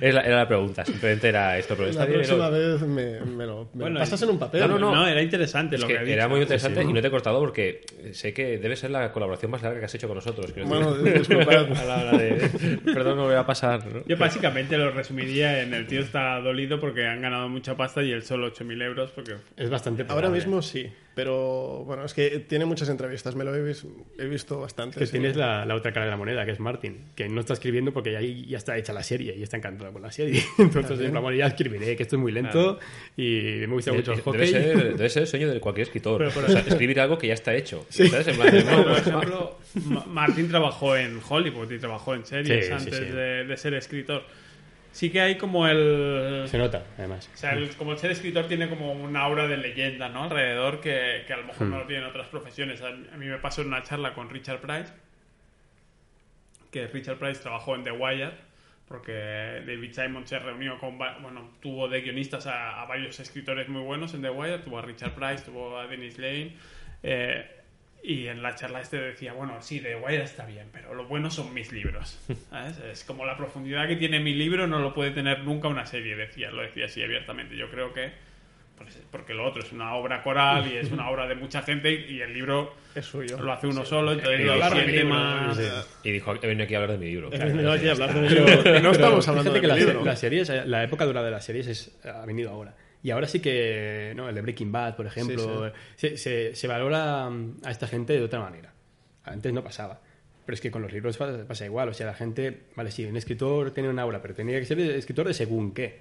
Era la, era la pregunta, simplemente era esto, pero está La bien. próxima vez me, me lo, me lo Bueno, pasas en un papel. No, no, no. era interesante Es lo que era dicho. muy interesante Sí, sí. y no te he cortado porque sé que debe ser la colaboración más larga que has hecho con nosotros. Bueno, disculpad. a la hora de. Perdón, no me voy a pasar. ¿no? Yo básicamente lo resumiría en el tío está dolido porque han ganado mucha pasta y él solo 8.000 euros porque... Es bastante. Ahora probable. mismo sí, pero bueno, es que tiene muchas entrevistas, me lo he, vis- he visto bastante. Que sí. tienes la, la otra cara de la moneda, que es Martin, que no está escribiendo porque ya, ya está hecha la serie y está encantado con la serie. Entonces, en plan, bueno, ya escribiré, que esto es muy lento y me gusta mucho el Debe hockey. ser, debe ser el sueño de cualquier escritor. Pero, pero- O sea, escribir algo que ya está hecho. ¿sabes? En plan de, no, Por ejemplo, Ma- Martin trabajó en Hollywood y trabajó en series Sí, sí, antes sí. De, de ser escritor. Sí que hay como el... Se nota, además. O sea, el- como el ser escritor tiene como un aura de leyenda, ¿no? Alrededor que, que a lo mejor Hmm. no lo tienen otras profesiones. A, mí me pasó en una charla con Richard Price, que Richard Price trabajó en The Wire, porque David Simon se reunió con, bueno, tuvo de guionistas a, a varios escritores muy buenos en The Wire, tuvo a Richard Price, tuvo a Dennis Lane, eh, y en la charla este decía, bueno, sí, The Wire está bien, pero lo bueno son mis libros. ¿sabes? Es como la profundidad que tiene mi libro no lo puede tener nunca una serie, decía, lo decía así abiertamente. Yo creo que, pues, porque lo otro es una obra coral y es una obra de mucha gente y el libro Es suyo. lo hace uno solo, entonces Y lo hablar de siente libro, más... Y dijo, he venido aquí a hablar de mi libro. He venido aquí a hablar de mi libro. No estamos hablando de que mi libro. las series, la época dorada de las series es, ha venido ahora. Y ahora sí que, ¿no? El de Breaking Bad, por ejemplo, Se, se- se valora mm, a esta gente de otra manera. Antes no pasaba. Pero es que con los libros pasa, pasa igual. O sea, la gente, vale, sí, un escritor tiene una aura, pero tenía que ser escritor de según qué.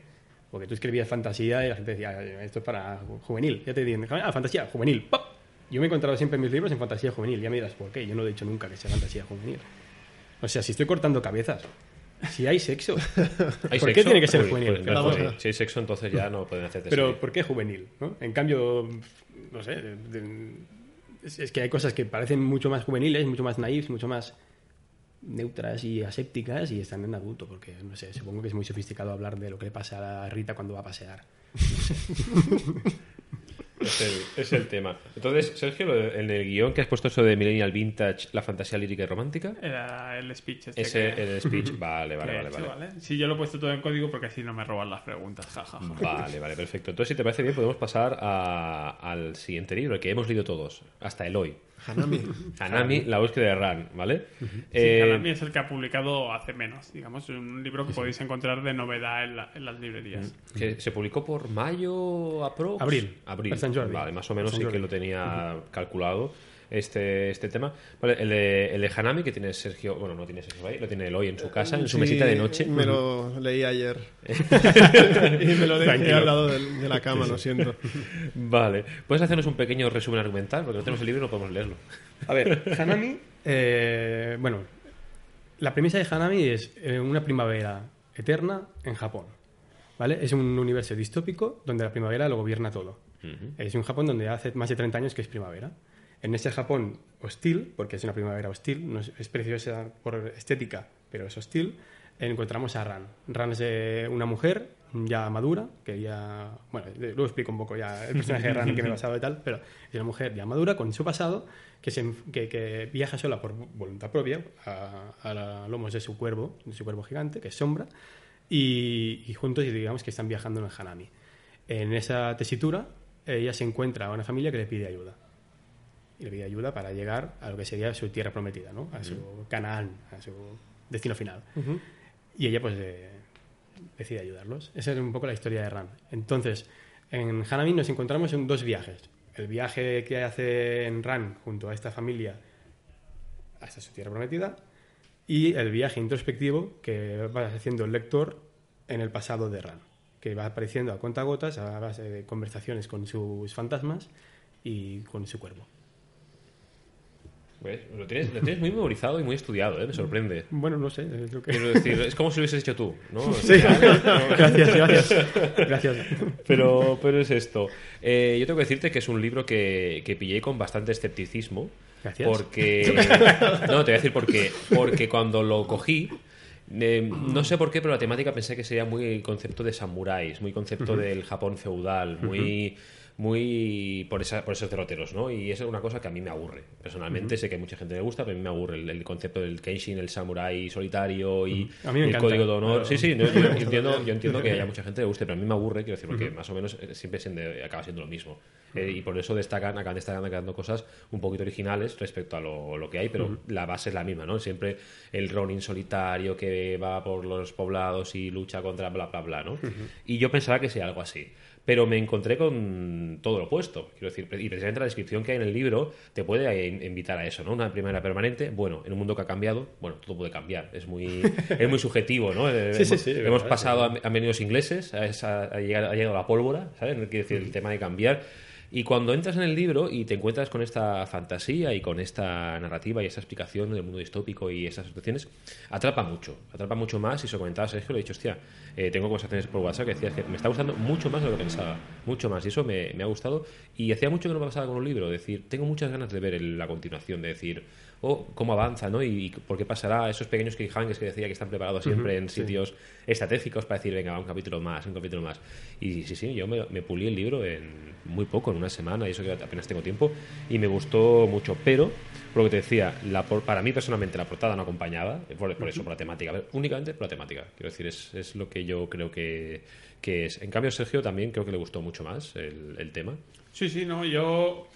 Porque tú escribías fantasía y la gente decía, "Ay, esto es para ju- juvenil. Ya te dicen, ah, fantasía, juvenil. ¡pop! Yo me he encontrado siempre en mis libros en fantasía juvenil. Ya me dirás, ¿por qué? Yo no he dicho nunca que sea fantasía juvenil. O sea, si estoy cortando cabezas, si hay sexo, ¿Hay ¿Por qué tiene que ser Uy, juvenil? pues, no, pues, si hay sexo, entonces ya no pueden hacerte Pero serie. ¿por qué juvenil? ¿no? En cambio, no sé, de- de- es, es que hay cosas que parecen mucho más juveniles, mucho más naifs, mucho más neutras y asépticas y están en adulto, porque no sé, supongo que es muy sofisticado hablar de lo que le pasa a Rita cuando va a pasear. Es el, es el tema. Entonces, Sergio, en el guion que has puesto eso de Millennial Vintage, la fantasía lírica y romántica, Era el speech este ese que- el speech. Vale, vale, he vale, hecho, vale. Sí, yo lo he puesto todo en código porque así no me roban las preguntas, jajaja. Vale, vale, perfecto. Entonces, si te parece bien, podemos pasar a- al siguiente libro, el que hemos leído todos, hasta el hoy. Hanami. Hanami, la búsqueda de Ran, ¿vale? Eh, Hanami es el que ha publicado hace menos, digamos, es un libro que podéis encontrar de novedad en, la- en las librerías. que se publicó por mayo, aprox. Abril, Abril. Jordi. Vale, más o menos sí que lo tenía calculado. Este, este tema. Vale, el de, el de Hanami, que tiene Sergio, bueno, no tiene Sergio ahí, lo tiene Eloy en su casa, en su Sí, mesita de noche. Me lo leí ayer. y me lo dejé Tranquilo. al lado del- de, la cama, lo siento. Vale, ¿puedes hacernos un pequeño resumen argumental? Porque no tenemos el libro y no podemos leerlo. A ver, Hanami, eh, bueno, la premisa de Hanami es eh, una primavera eterna en Japón. ¿Vale? Es un universo distópico donde la primavera lo gobierna todo. Es un Japón donde hace más de 30 años que es primavera. En ese Japón hostil, porque es una primavera hostil, no es, es preciosa por estética, pero es hostil, encontramos a Ran. Ran es eh, una mujer ya madura, que ya... Bueno, luego explico un poco ya el personaje de Ran que me he basado y tal, pero es una mujer ya madura con su pasado que, se, que, que viaja sola por voluntad propia a, a la- lomos de su cuervo, de su cuervo gigante, que es Sombra, y, y juntos digamos que están viajando en el Hanami. En esa tesitura, ella se encuentra a una familia que le pide ayuda. Y le pide ayuda para llegar a lo que sería su tierra prometida, ¿no? A su Canaán, a su destino final. Y ella, pues, eh, decide ayudarlos. Esa es un poco la historia de Ran. Entonces, en Hanami nos encontramos en dos viajes. El viaje que hace en Ran junto a esta familia hasta su tierra prometida y el viaje introspectivo que va haciendo el lector en el pasado de Ran, que va apareciendo a cuentagotas a base de conversaciones con sus fantasmas y con su cuervo. ¿Ves? Lo tienes, lo tienes muy memorizado y muy estudiado, ¿eh? me sorprende. Bueno, no sé, es lo que... Quiero decir, es como si lo hubieses hecho tú, ¿no? Sí, gracias, gracias. Gracias. Pero, pero es esto. Eh, yo tengo que decirte que es un libro que, que pillé con bastante escepticismo. Gracias. Porque. No, te voy a decir por qué. Porque cuando lo cogí. eh, no sé por qué, pero la temática pensé que sería muy concepto de samuráis, muy concepto del Japón feudal, muy, muy por, esa, por esos derroteros, ¿no? Y eso es una cosa que a mí me aburre. Personalmente sé que a mucha gente le gusta, pero a mí me aburre el, el concepto del Kenshin, el samurái solitario y, A el encanta, código de honor. pero- Sí, sí, no, yo, yo entiendo, yo entiendo que haya mucha gente que le guste, pero a mí me aburre, quiero decir, porque más o menos eh, siempre siende- acaba siendo lo mismo. Eh, y por eso destacan, acaban destacando creando cosas un poquito originales respecto a lo, lo que hay, pero la base es la misma, ¿no? Siempre el Ronin solitario que va por los poblados y lucha contra bla, bla, bla, ¿no? Y yo pensaba que sería algo así. Pero me encontré con todo lo opuesto. Quiero decir, y precisamente la descripción que hay en el libro te puede eh, invitar a eso, ¿no? Una primera permanente, bueno, en un mundo que ha cambiado, bueno, todo puede cambiar. Es muy, es muy subjetivo, ¿no? Sí, sí, hemos, sí, hemos verdad, pasado a, a medios ingleses, a esa- ha, llegado, ha llegado la pólvora, ¿sabes? No quiere decir el tema de cambiar. Y cuando entras en el libro y te encuentras con esta fantasía y con esta narrativa y esta explicación del mundo distópico y esas situaciones, atrapa mucho, atrapa mucho más. Y se lo comentaba Sergio, le he dicho, hostia, eh, tengo conversaciones por WhatsApp que decías que me está gustando mucho más de lo que pensaba, mucho más. Y eso me, ha gustado. Y hacía mucho que no me pasaba con un libro, decir, tengo muchas ganas de ver la continuación, de decir, oh, cómo avanza, ¿no? Y, y por qué pasará esos pequeños cliffhangers que decía que están preparados siempre en sitios estratégicos para decir, venga, va, un capítulo más, un capítulo más. Y sí, sí, yo me, me pulí el libro en muy poco, en una semana, y eso que apenas tengo tiempo, y me gustó mucho. Pero, por lo que te decía, la, por- para mí personalmente la portada no acompañaba, por, por eso, por la temática, únicamente por la temática. Quiero decir, es, es lo que yo creo que, que es. En cambio, Sergio también creo que le gustó mucho más el, el tema. Sí, sí, no, yo.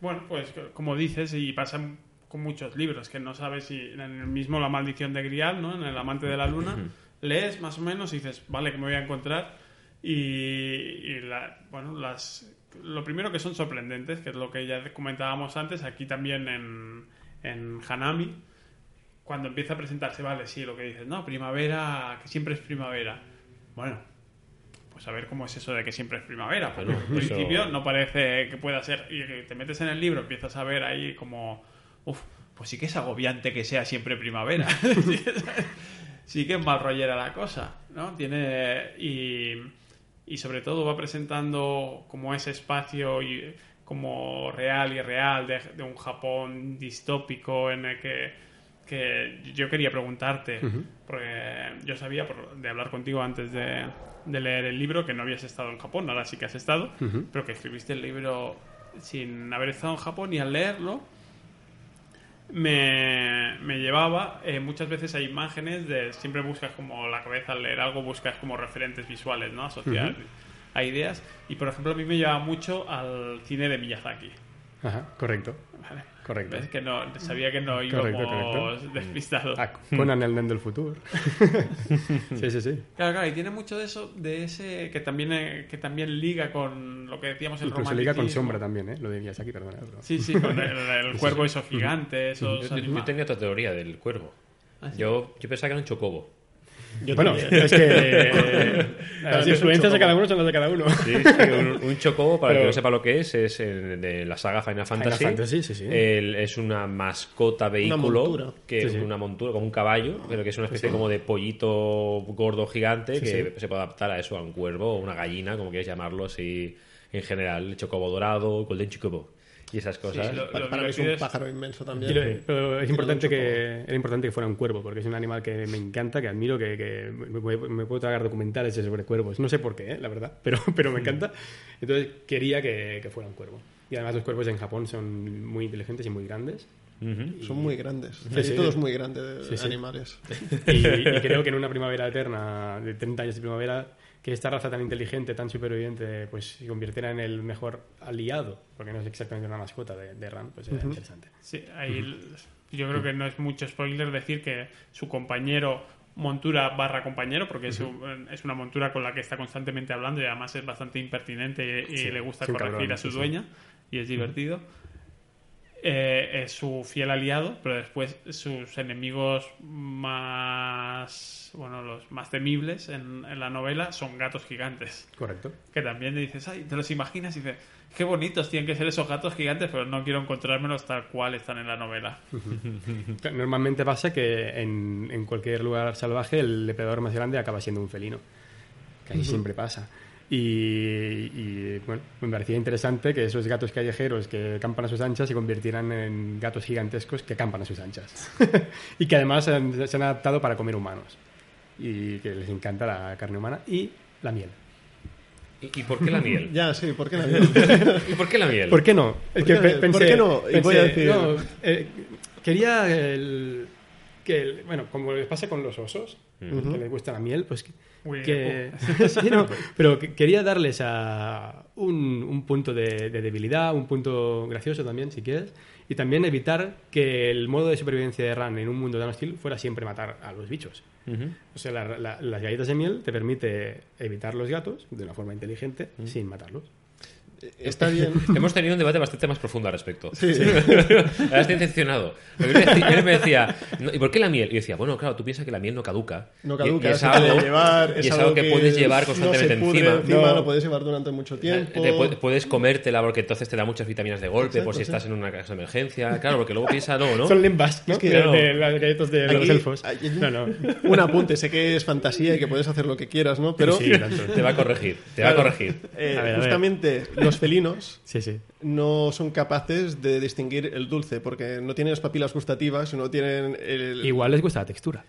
Bueno, pues como dices, y pasa con muchos libros, que no sabes si en el mismo La maldición de Grial, ¿no? En El amante de la luna, lees más o menos y dices, vale, que me voy a encontrar. Y, y la- bueno, las. Lo primero que son sorprendentes, que es lo que ya comentábamos antes, aquí también en, en Hanami, cuando empieza a presentarse, vale, sí, lo que dices, no, primavera, que siempre es primavera. Bueno, pues a ver cómo es eso de que siempre es primavera. Porque Bueno, en eso- principio no parece que pueda ser. Y te metes en el libro, empiezas a ver ahí como. Uf, pues sí que es agobiante que sea siempre primavera. sí que es mal rollera la cosa, ¿no? Tiene. Y, y sobre todo va presentando como ese espacio y como real y real de, de un Japón distópico en el que, que yo quería preguntarte, porque yo sabía por- de hablar contigo antes de, de leer el libro que no habías estado en Japón, ahora sí que has estado, pero que escribiste el libro sin haber estado en Japón y al leerlo me, me llevaba eh, muchas veces a imágenes de siempre buscas como la cabeza al leer algo buscas como referentes visuales no asociar a ideas. Y por ejemplo a mí me llevaba mucho al cine de Miyazaki. Ajá, correcto. Correcto. Es que no, sabía que no íbamos Correcto, correcto. despistados. Ah, Conan el nen del futuro. sí, sí, sí. Claro, claro, y tiene mucho de eso, de ese que también, eh, que también liga con lo que decíamos el Incluso liga con sombra también, ¿eh? Lo de Miyazaki, perdona. pero- Sí, sí, con el, el cuervo eso gigante, esos Yo, tenía otra teoría del cuervo. yo, yo pensaba que era un chocobo. Yo Bueno, también. es que eh, las es influencias de cada uno son las de cada uno. Sí, sí, un, un chocobo, para el que no sepa lo que es, es en- de la saga Final Fantasy. Fantasy, sí, sí. El- es una mascota vehículo, que Sí, sí. una montura, como un caballo, pero que es una especie como de pollito gordo gigante que sí. se puede adaptar a eso, a un cuervo o una gallina, como quieras llamarlo así en general. El chocobo dorado, golden chocobo y esas cosas. lo- Para, para mí es un es- pájaro inmenso también. lo- pero es importante que era importante que fuera un cuervo porque es un animal que me encanta que admiro que, que me, me puedo tragar documentales sobre cuervos no sé por qué ¿eh? la verdad pero pero me encanta entonces quería que, que fuera un cuervo y además los cuervos en Japón son muy inteligentes y muy grandes Ujú. Son muy grandes. Sí, sí. Todo es muy grande de Sí, sí. animales. y, y creo que en una primavera eterna de 30 años de primavera que esta raza tan inteligente tan superviviente pues se convirtiera en el mejor aliado porque no es exactamente una mascota de, de Ran pues era interesante. Sí, ahí yo creo que no es mucho spoiler decir que su compañero montura barra compañero porque es, un- es una montura con la que está constantemente hablando y además es bastante impertinente y, y Sí, le gusta corregir cabrón, a su sí, sí. dueña y es divertido Eh, es su fiel aliado pero después sus enemigos más bueno los más temibles en, en la novela son gatos gigantes correcto que también le dices, ay, te los imaginas y dices, qué bonitos tienen que ser esos gatos gigantes, pero no quiero encontrármelos tal cual están en la novela. Normalmente pasa que en, en cualquier lugar salvaje el depredador más grande acaba siendo un felino. Casi siempre pasa. Y, y, bueno, me parecía interesante que esos gatos callejeros que campan a sus anchas se convirtieran en gatos gigantescos que campan a sus anchas. y que además han- se han adaptado para comer humanos. Y que les encanta la carne humana y la miel. ¿Y, y por qué la miel? Ya, sí, ¿por qué no? ¿Y por qué la miel? ¿Por qué no? Es ¿Por qué- por qué no? Y voy a decir- no, eh, quería el- que, el- bueno, como les pasa con los osos, que les gusta la miel, pues que... Uy, que- sí, no, pero que- quería darles a un, un punto de, de debilidad, un punto gracioso también, si quieres, y también evitar que el modo de supervivencia de Ran en un mundo tan hostil fuera siempre matar a los bichos. O sea, la- la- las galletas de miel te permite evitar los gatos de una forma inteligente sin matarlos. Está bien. Hemos tenido un debate bastante más profundo al respecto. Sí, sí. Ahora estoy. Porque Él, me decía, "No, ¿y por qué la miel? Y yo decía, bueno, claro, tú piensas que la miel no caduca. No Y- caduca, y es se algo, llevar, y es algo que, puedes llevar constantemente no se pudre encima. encima, lo puedes llevar durante mucho tiempo. Te pu- puedes comértela porque entonces te da muchas vitaminas de golpe por si Exacto, estás en una casa de emergencia. Claro, porque luego piensa, no, ¿no? Son limbas, ¿no? Es que- de, Claro. de las galletas de los Aquí elfos. hay No, no. Un apunte, sé que es fantasía y que puedes hacer lo que quieras, ¿no? Pero Sí. Te va a corregir, te va a Claro. corregir. eh, A ver, a ver. Los felinos Sí, sí. no son capaces de distinguir el dulce porque no tienen las papilas gustativas, no tienen el... Igual les gusta la textura.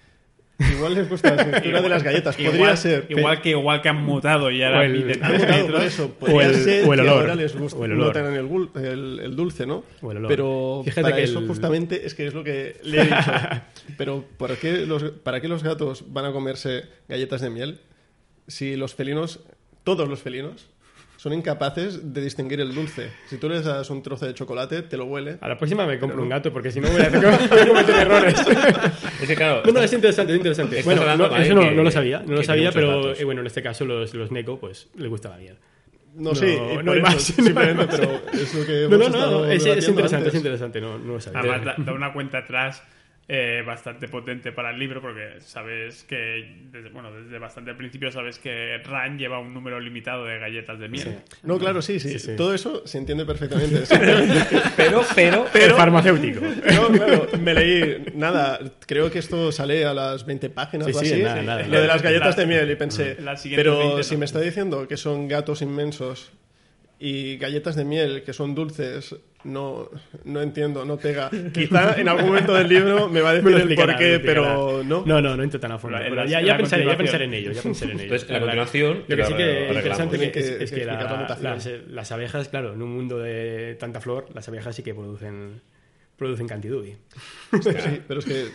Igual les gusta la textura de las galletas. Podría Igual, ser. igual que igual que han mutado y ahora O el- miden Han tres mutado por metros. eso. Podría O el- ser o el que olor. ahora les gusta, el olor. el, el- el dulce, ¿no? O el olor. Pero Fíjate para que eso el- justamente es que es lo que le he dicho. Pero ¿para qué, los, ¿para qué los gatos van a comerse galletas de miel si los felinos, todos los felinos, son incapaces de distinguir el dulce? Si tú les das un trozo de chocolate, te lo huele. A la próxima me compro un gato porque si no voy a, voy a cometer errores. Es que claro, No, no, es interesante, es interesante. Bueno, no, eso no, que- no lo sabía, no lo sabía, pero eh, bueno, en este caso los, los Neko, pues les gusta la miel. No, No, sé, y no hay eso, más. simplemente, pero es lo que No, hemos no, estado no, es, es interesante, antes. es interesante, no, no lo sabía. Además, da, da una cuenta atrás eh, bastante potente para el libro porque sabes que, desde, bueno, desde bastante al principio sabes que Ran lleva un número limitado de galletas de miel. No, claro, sí, sí, Sí, sí. Todo eso se entiende perfectamente. Simplemente- pero, pero, El farmacéutico. No, claro, me leí, nada, creo que esto sale a las 20 páginas Sí, o sí, así, nada, nada, lo nada. de las galletas La- de miel y pensé, pero 20 si no. me está diciendo que son gatos inmensos y galletas de miel que son dulces, no, no entiendo, no pega. Quizá en algún momento del libro me va a decir el porqué, pero no. No, no, no entro tan a fondo. Ya, ya pensaré, ya pensaré en ello, ya pensaré en ello. Entonces, en la La- continuación, Lo que sí que es interesante que, es, que- es que que la- la las, las abejas, claro, en un mundo de tanta flor, las abejas sí que producen producen Cantidubi. Sí, pero es que.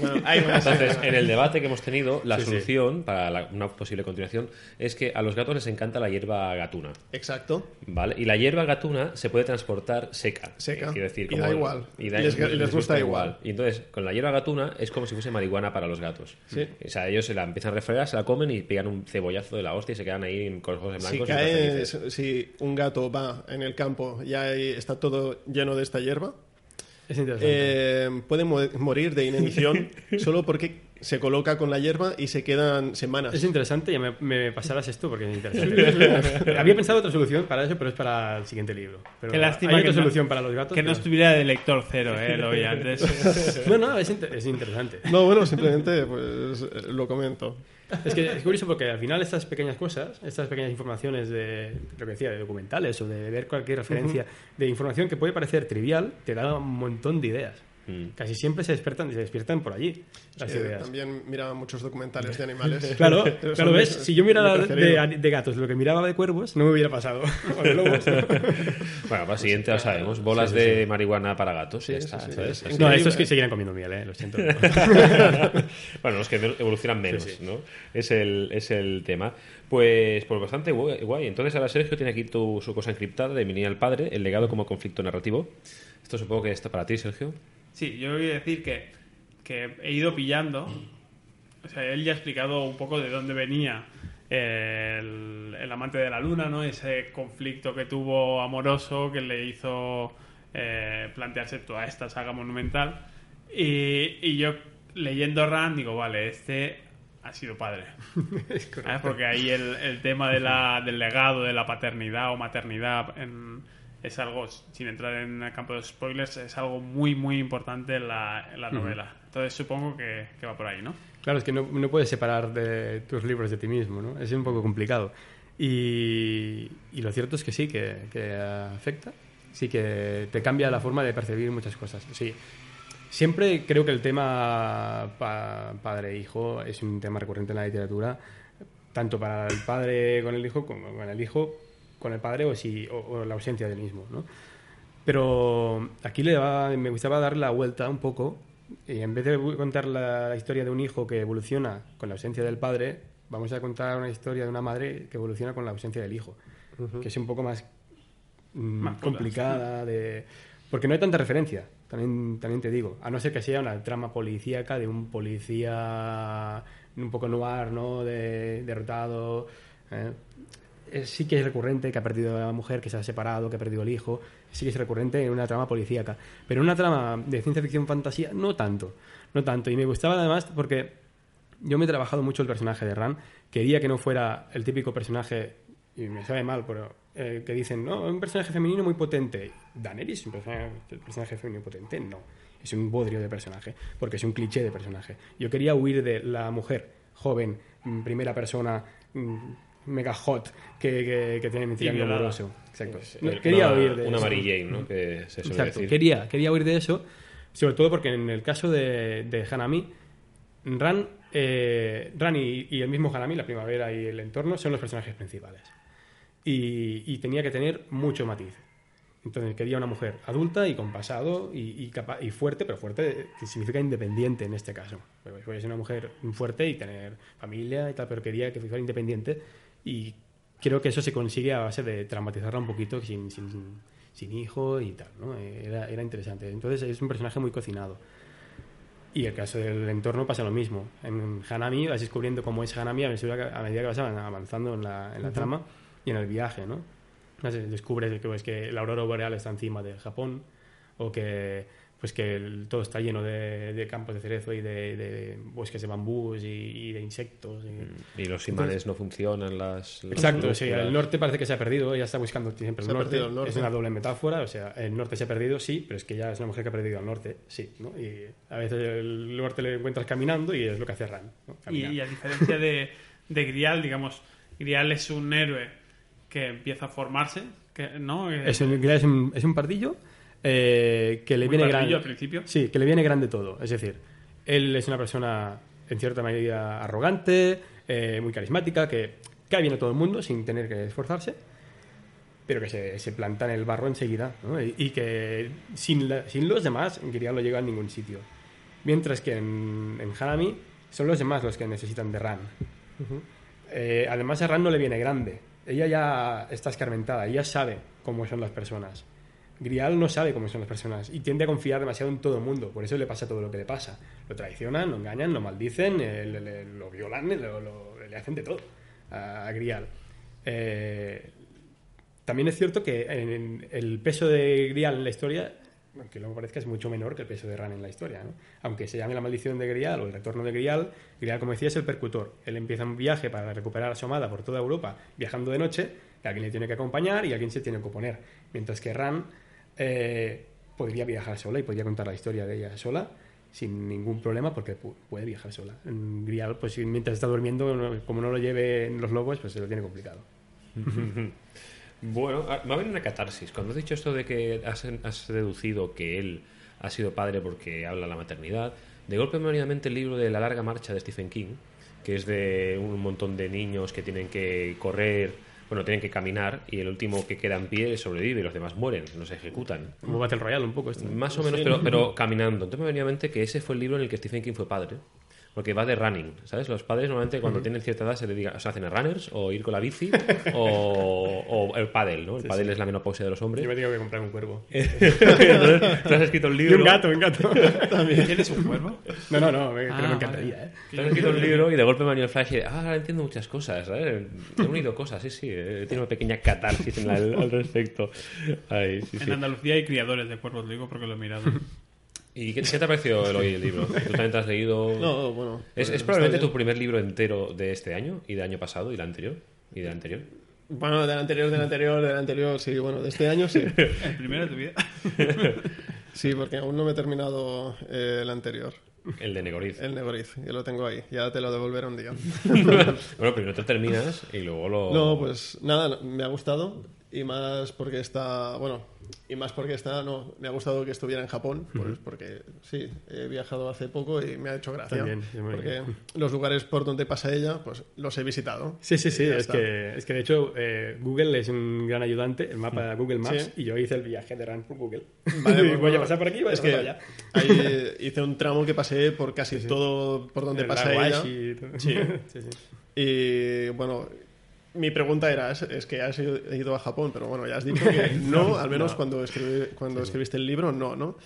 Bueno, hay más. Entonces, en el debate que hemos tenido, la Sí, sí. solución para la- una posible continuación es que a los gatos les encanta la hierba gatuna. Exacto. ¿Vale? Y la hierba gatuna se puede transportar seca. Seca. Eh, quiero decir, Y da igual. Y, da- Les- les gusta igual. Y entonces, con la hierba gatuna es como si fuese marihuana para los gatos. Sí. O sea, ellos se la empiezan a refregar, se la comen y pegan un cebollazo de la hostia y se quedan ahí con los ojos en Si blanco. cae, si un gato va en el campo y ahí está todo lleno de esta hierba, Es interesante. eh, puede mo- morir de inanición solo porque se coloca con la hierba y se quedan semanas. Es interesante, ya me, me pasarás esto porque es interesante. Había pensado otra solución para eso, pero es para el siguiente libro. Pero Qué lástima hay que otra no- solución para los gatos. Que no estuviera de lector cero, ¿eh? Lo vi antes. No, no, es, inter- es interesante. No, bueno, simplemente pues eh, lo comento. Es que es curioso porque al final estas pequeñas cosas, estas pequeñas informaciones de lo que decía, de documentales o de ver cualquier referencia de información que puede parecer trivial, te da un montón de ideas. Mm. Casi siempre se despiertan, se despiertan por allí las Eh, ideas. también miraba muchos documentales de animales. Claro, claro, ves, si yo mi mirara de, de gatos lo que miraba de cuervos, no me hubiera pasado. O de lobos. Bueno, para el siguiente ya sabemos. Bolas de marihuana para gatos. ya está, sí, sí. ¿sabes? No, estos que seguirán comiendo miel, eh, lo siento. bueno, los que evolucionan menos, Sí, sí. ¿no? Es el, es el tema. Pues, pues bastante guay. Entonces ahora Sergio tiene aquí tu, su cosa encriptada de Mini al padre, el legado como conflicto narrativo. Esto supongo que está para ti, Sergio. Sí, yo voy a decir que, que he ido pillando. O sea, él ya ha explicado un poco de dónde venía el, el amante de la luna, ¿no? Ese conflicto que tuvo amoroso que le hizo eh, plantearse toda esta saga monumental. Y, y yo leyendo Rand digo, vale, este ha sido padre. ¿Sabes? Porque ahí el, el tema de la, del legado, de la paternidad o maternidad en- es algo, sin entrar en el campo de spoilers, es algo muy, muy importante en la, en la novela. Entonces supongo que, que va por ahí, ¿no? Claro, es que no, no puedes separar de tus libros de ti mismo, ¿no? Es un poco complicado. Y, y lo cierto es que sí, que, que afecta. Sí que te cambia la forma de percibir muchas cosas. Sí. Siempre creo que el tema pa- padre-hijo es un tema recurrente en la literatura, tanto para el padre con el hijo como con el hijo con el padre o, si, o, o la ausencia del mismo, ¿no? Pero aquí le daba- me gustaba dar la vuelta un poco y en vez de contar la, historia de un hijo que evoluciona con la ausencia del padre, vamos a contar una historia de una madre que evoluciona con la ausencia del hijo, que es un poco más, mm, Más complicada de porque no hay tanta referencia, también, también te digo, a no ser que sea una trama policíaca de un policía un poco noir, ¿no? De, derrotado. ¿eh? Eh, sí que es recurrente que ha perdido a la mujer, que se ha separado, que ha perdido el hijo. Sí que es recurrente en una trama policíaca. Pero en una trama de ciencia ficción fantasía, no tanto. No tanto. Y me gustaba además porque yo me he trabajado mucho el personaje de Ran. Quería que no fuera el típico personaje, y me sabe mal, pero eh, que dicen, no, un personaje femenino muy potente. Daenerys, un personaje, personaje femenino potente, no. Es un bodrio de personaje, porque es un cliché de personaje. Yo quería huir de la mujer joven, mm, primera persona, mm, mega hot, que, que, que tiene un triángulo amoroso. Exacto. Quería una, huir de Una eso. Mary Jane, ¿no? Que se suele Exacto, decir. quería, quería huir de eso, sobre todo porque en el caso de, de Hanami, Ran, eh, Ran y, y el mismo Hanami, la primavera y el entorno, son los personajes principales. Y, y tenía que tener mucho matiz. Entonces quería una mujer adulta y con pasado y, y, capa- y fuerte, pero fuerte que significa independiente en este caso. Pues Puede ser una mujer fuerte y tener familia y tal, pero quería que fuera independiente y creo que eso se consigue a base de traumatizarla un poquito sin, sin, sin hijo y tal, ¿no? Era, era interesante. Entonces es un personaje muy cocinado. Y el caso del entorno pasa lo mismo. En Hanami vas descubriendo cómo es Hanami a medida que, a medida que vas avanzando en la, en la trama y en el viaje, ¿no? Descubres que, pues, que la aurora boreal está encima del Japón o que pues que el- todo está lleno de, de campos de cerezo y de, de bosques de bambús y, y de insectos. y- Y los imanes no funcionan, las... las Exacto, sí, el norte parece que se ha perdido, ella está buscando siempre el norte. el norte. Es una doble metáfora, o sea, el norte se ha perdido, sí, pero es que ya es una mujer que ha perdido al norte, sí, ¿no? Y a veces el norte le encuentras caminando y es lo que hace Ran, ¿no? Y, a diferencia de, de Grial, digamos, Grial es un héroe que empieza a formarse, que, ¿no? Es un, es un, es un pardillo eh, que le Muy viene grande. al principio. Sí, que le viene grande todo. Es decir, él es una persona en cierta medida arrogante, eh, muy carismática, que cae bien a todo el mundo sin tener que esforzarse. pero que se, se planta en el barro enseguida, ¿no? y, y que sin, la- sin los demás Grial no llega a ningún sitio. Mientras que en, en Hanami son los demás los que necesitan de Ran. Eh, además a Ran no le viene grande. Ella ya está escarmentada, ella sabe cómo son las personas. Grial no sabe cómo son las personas y tiende a confiar demasiado en todo el mundo, por eso le pasa todo lo que le pasa. Lo traicionan, lo engañan, lo maldicen, eh, lo violan, lo- le hacen de todo a, a Grial. Eh, también es cierto que el peso de Grial en la historia, aunque luego parezca, es mucho menor que el peso de Ran en la historia. ¿no? Aunque se llame la maldición de Grial o el retorno de Grial, Grial, como decía, es el percutor. Él empieza un viaje para recuperar a su amada por toda Europa, viajando de noche, que alguien le tiene que acompañar y alguien se tiene que oponer. Mientras que Ran eh, podría viajar sola y podría contar la historia de ella sola sin ningún problema porque pu- puede viajar sola. En Grial, pues mientras está durmiendo, como no lo lleve los lobos, pues se lo tiene complicado. Bueno, ah, va a haber una catarsis. Cuando has dicho esto de que has, has deducido que él ha sido padre porque habla la maternidad, de golpe me el libro de La larga marcha de Stephen King, que es de un montón de niños que tienen que correr, bueno, tienen que caminar y el último que queda en pie sobrevive y los demás mueren, no se ejecutan. Como Battle Royale un poco esto. Más o menos, pero, pero caminando. Entonces me venía a mente que ese fue el libro en el que Stephen King fue padre. Porque va de running, ¿sabes? Los padres normalmente cuando tienen cierta edad se dedican, o sea, hacen runners o ir con la bici o, o el pádel, ¿no? El pádel es la menopausia de los hombres. Yo me tengo que comprar un cuervo. Entonces, tú has escrito un Y libro. un gato, un gato. ¿Tienes un cuervo? No, no, no, me, pero Ah, me vale. encantaría, ¿eh? Tú has escrito un libro y de golpe me ha venido el flash y ah, ahora entiendo muchas cosas, ¿sabes? He unido cosas, sí, sí. eh, Tiene una pequeña catarsis en la- al respecto. Ay, sí, sí. En Andalucía hay criadores de cuervos, lo digo porque lo he mirado. ¿Y qué, qué te ha parecido el hoy el libro? ¿Tú también te has leído? No, bueno. Es, es está probablemente tu primer libro entero de este año y del año pasado y del anterior. Y del anterior. Bueno, del anterior, del anterior, del anterior, sí, bueno, de este año sí. El primero de tu vida. Sí, porque aún no me he terminado eh, el anterior, El de Negoriz. el Negoriz, ya lo tengo ahí, ya te lo devolveré un día. bueno, primero te terminas y luego lo. No, pues nada, me ha gustado y más porque está, bueno, y más porque está, no, me ha gustado que estuviera en Japón, pues porque sí, he viajado hace poco y me ha hecho gracia. También, porque los lugares por donde pasa ella, pues los he visitado. Sí, sí, sí. Es está. que, es que de hecho eh, Google es un gran ayudante, el mapa de Google Maps, Sí. y yo hice el viaje de Run por Google. Vale, pues, voy a pasar por aquí, voy a es pasar allá. ahí hice un tramo que pasé por casi todo por donde El pasa ella. Y todo. Sí. sí, sí. Y bueno, mi pregunta era, es, que has ido, a Japón, pero bueno, ya has dicho que no, al menos cuando, escribí- cuando escribiste el libro, no, ¿no?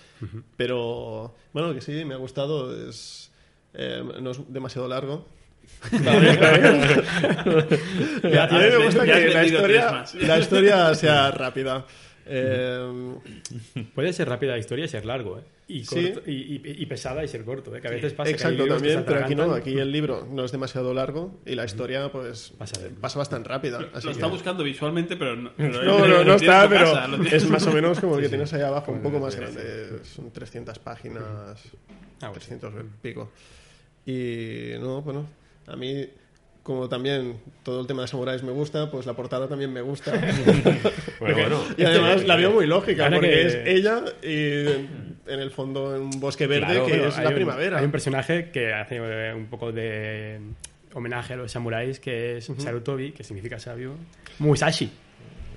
Pero bueno, que sí, me ha gustado, es, eh, no es demasiado largo. a mí me gusta que historia, la historia sea rápida. Eh, Puede ser rápida la historia y ser largo, ¿eh? Y, Sí. corto- y, y- y pesada y ser corto, ¿eh? Que a veces pasa Exacto, que también, pero aquí no, aquí el libro no es demasiado largo y la historia pues Pasa de- pasa bastante rápida. así Lo que- está buscando visualmente, pero no. pero No, no, no está, pero casa, es más o menos como el que tienes ahí abajo, un poco más grande. Son 300 páginas, Ah, bueno. 300 y pico. Y no, bueno, a mí, como también todo el tema de samuráis me gusta, pues la portada también me gusta. Bueno, bueno. y además la veo muy lógica, porque que- es ella y en el fondo en un bosque verde Claro, que es la un- primavera. Hay un personaje que hace eh, un poco de homenaje a los samuráis, que es Sarutobi, que significa sabio. Musashi,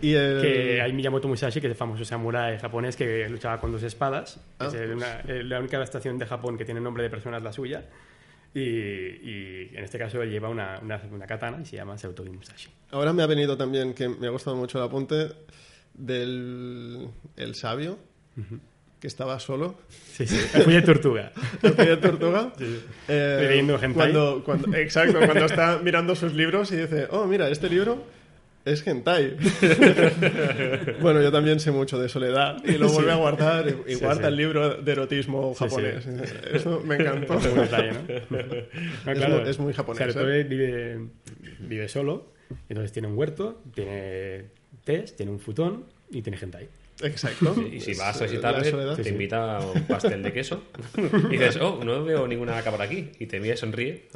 Y el- que hay Miyamoto Musashi, que es el famoso samurái japonés que luchaba con dos espadas. Ah, es el- una- eh, la única estación de Japón que tiene nombre de persona es la suya. Y, y en este caso él lleva una, una, una katana y se llama Sarutobi Musashi. Ahora me ha venido también, que me ha gustado mucho el apunte, del el sabio, que estaba solo. Sí, sí. El de tortuga. El de tortuga. Eh, Leyendo hentai. cuando, cuando, exacto, cuando está mirando sus libros y dice, oh, mira, este libro es hentai. bueno, yo también sé mucho de soledad y lo vuelve a guardar y, y Sí, guarda sí. el libro de erotismo japonés. Eso me encantó. Es un detalle, ¿no? No, Es muy- es muy japonés, Sarutobi ¿eh? vive, vive solo, entonces tiene un huerto, tiene test, tiene un futón y tiene hentai. Exacto. Y si vas a eh, visitarle, soledad. te invita a un pastel de queso. Y dices, oh, no veo ninguna vaca por aquí. Y te mira y sonríe.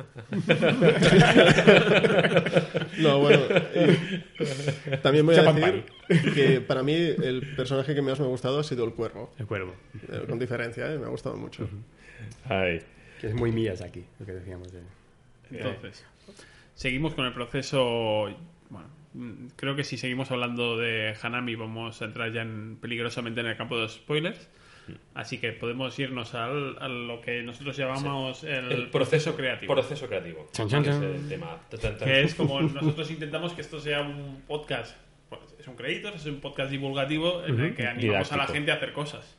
No, bueno. y también voy a decir que para mí el personaje que más me ha gustado ha sido el cuervo. El cuervo, Eh, Con diferencia, ¿eh? me ha gustado mucho. Ay. que es muy Miyazaki, lo que decíamos. De... Entonces, seguimos con el proceso. Bueno, creo que si seguimos hablando de Hanami vamos a entrar ya en, peligrosamente en el campo de los spoilers. Así que podemos irnos al, a lo que nosotros llamamos el, proceso creativo. Proceso creativo. Chan, chan, chan. Ese es el tema. Que es como nosotros intentamos que esto sea un podcast. pues, es un crédito, es un podcast divulgativo en el que animamos a la gente a hacer cosas.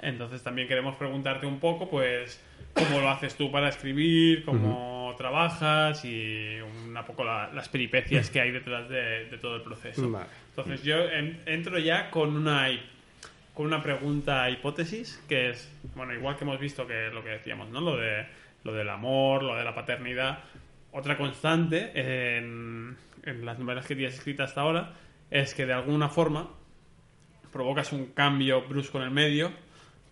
Entonces también queremos preguntarte un poco, pues, cómo lo haces tú para escribir, cómo trabajas y una poco la- las peripecias que hay detrás de, de todo el proceso. Vale. Entonces yo en- entro ya con una con una pregunta hipótesis que es bueno igual que hemos visto que lo que decíamos no lo de lo del amor lo de la paternidad otra constante en, en las novelas que tienes escritas hasta ahora es que de alguna forma provocas un cambio brusco en el medio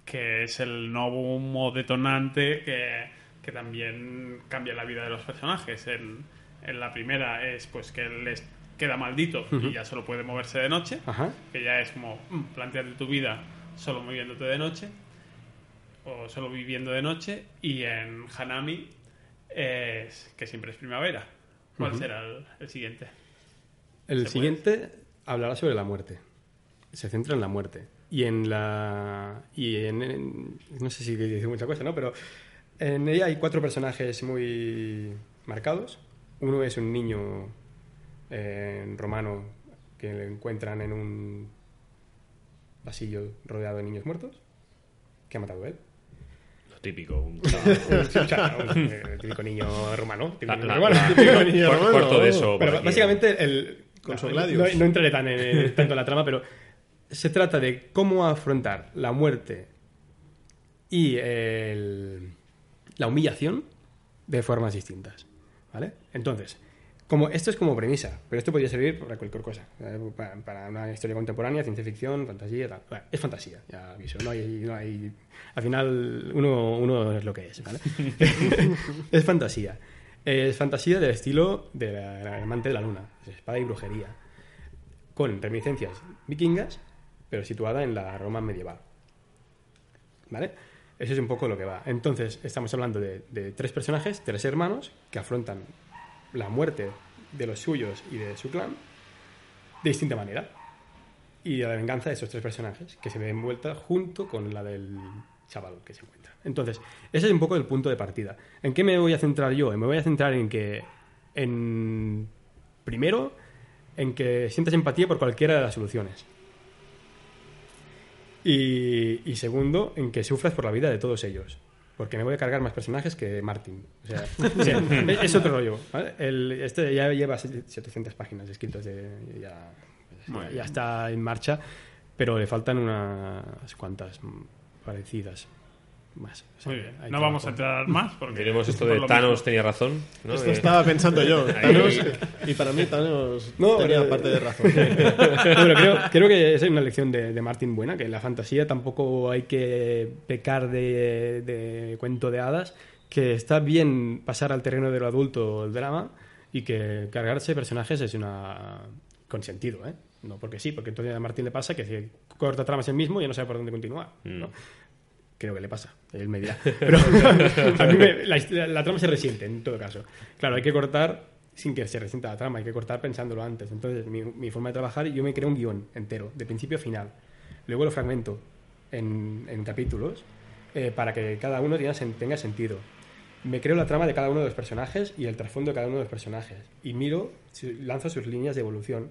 que es el nuevo humo detonante que, que también cambia la vida de los personajes en, en la primera es pues que les queda maldito y ya solo puede moverse de noche Ajá. que ya es como mm, plantearte tu vida solo moviéndote de noche o solo viviendo de noche y en Hanami es que siempre es primavera ¿cuál será el, el siguiente? El siguiente hablará sobre la muerte. Se centra en la muerte. Y en la. Y en. en- no sé si dice mucha cosa, ¿no? Pero en ella hay cuatro personajes muy marcados. Uno es un niño eh, romano que le encuentran en un pasillo rodeado de niños muertos, que ha matado él. Lo típico. Un chaval. Eh, típico niño romano. típico La- niño la- romano. la- Típico niño cuar- romano. cuarto de eso. Pero básicamente el Con no, su no, entraré tan en, tanto en la trama, pero se trata de cómo afrontar la muerte y el- la humillación de formas distintas, ¿vale? Entonces, como esto es como premisa, pero esto podría servir para cualquier cosa, para, para una historia contemporánea, ciencia ficción, fantasía, tal. Bueno, es fantasía, ya aviso, no hay, no hay- al final uno, uno es lo que es, ¿vale? es fantasía. Es fantasía del estilo de la, la amante de la luna, es espada y brujería, con reminiscencias vikingas, pero situada en la Roma medieval. ¿Vale? Eso es un poco lo que va. Entonces, estamos hablando de, tres personajes, tres hermanos, que afrontan la muerte de los suyos y de su clan de distinta manera. Y la venganza de esos tres personajes, que se ve envuelta junto con la del chaval que se encuentra. Entonces, ese es un poco el punto de partida. ¿En qué me voy a centrar yo? Me voy a centrar en que, en primero, en que sientas empatía por cualquiera de las soluciones. Y, y segundo, en que sufras por la vida de todos ellos. Porque me voy a cargar más personajes que Martin. O sea, o sea, es, es otro rollo. ¿vale? El- este ya lleva 700 páginas escritas. De, ya, ya está en marcha, pero le faltan unas cuantas mm, parecidas más. O sea, Muy bien. No vamos a entrar más porque Diremos esto de Thanos mismo. tenía razón. ¿no? Esto Eh, estaba pensando yo. Thanos, y para mí Thanos No, tenía pero- parte de razón. Bueno, creo, creo que es una lección de, de Martin buena, que en la fantasía tampoco hay que pecar de, de cuento de hadas, que está bien pasar al terreno de lo adulto el drama y que cargarse personajes es una con sentido, ¿eh? No porque sí, porque entonces a Martin le pasa que si corta tramas el mismo y ya no sabe por dónde continuar. ¿no? Creo que le pasa, él me dirá. Pero a mí me- la, hist- la trama se resiente en todo caso. Claro, hay que cortar sin que se resienta la trama, hay que cortar pensándolo antes. Entonces, mi, mi forma de trabajar, yo me creo un guion entero, de principio a final. Luego lo fragmento en, en capítulos eh, para que cada uno tenga, tenga sentido. Me creo la trama de cada uno de los personajes y el trasfondo de cada uno de los personajes. Y miro, lanzo sus líneas de evolución.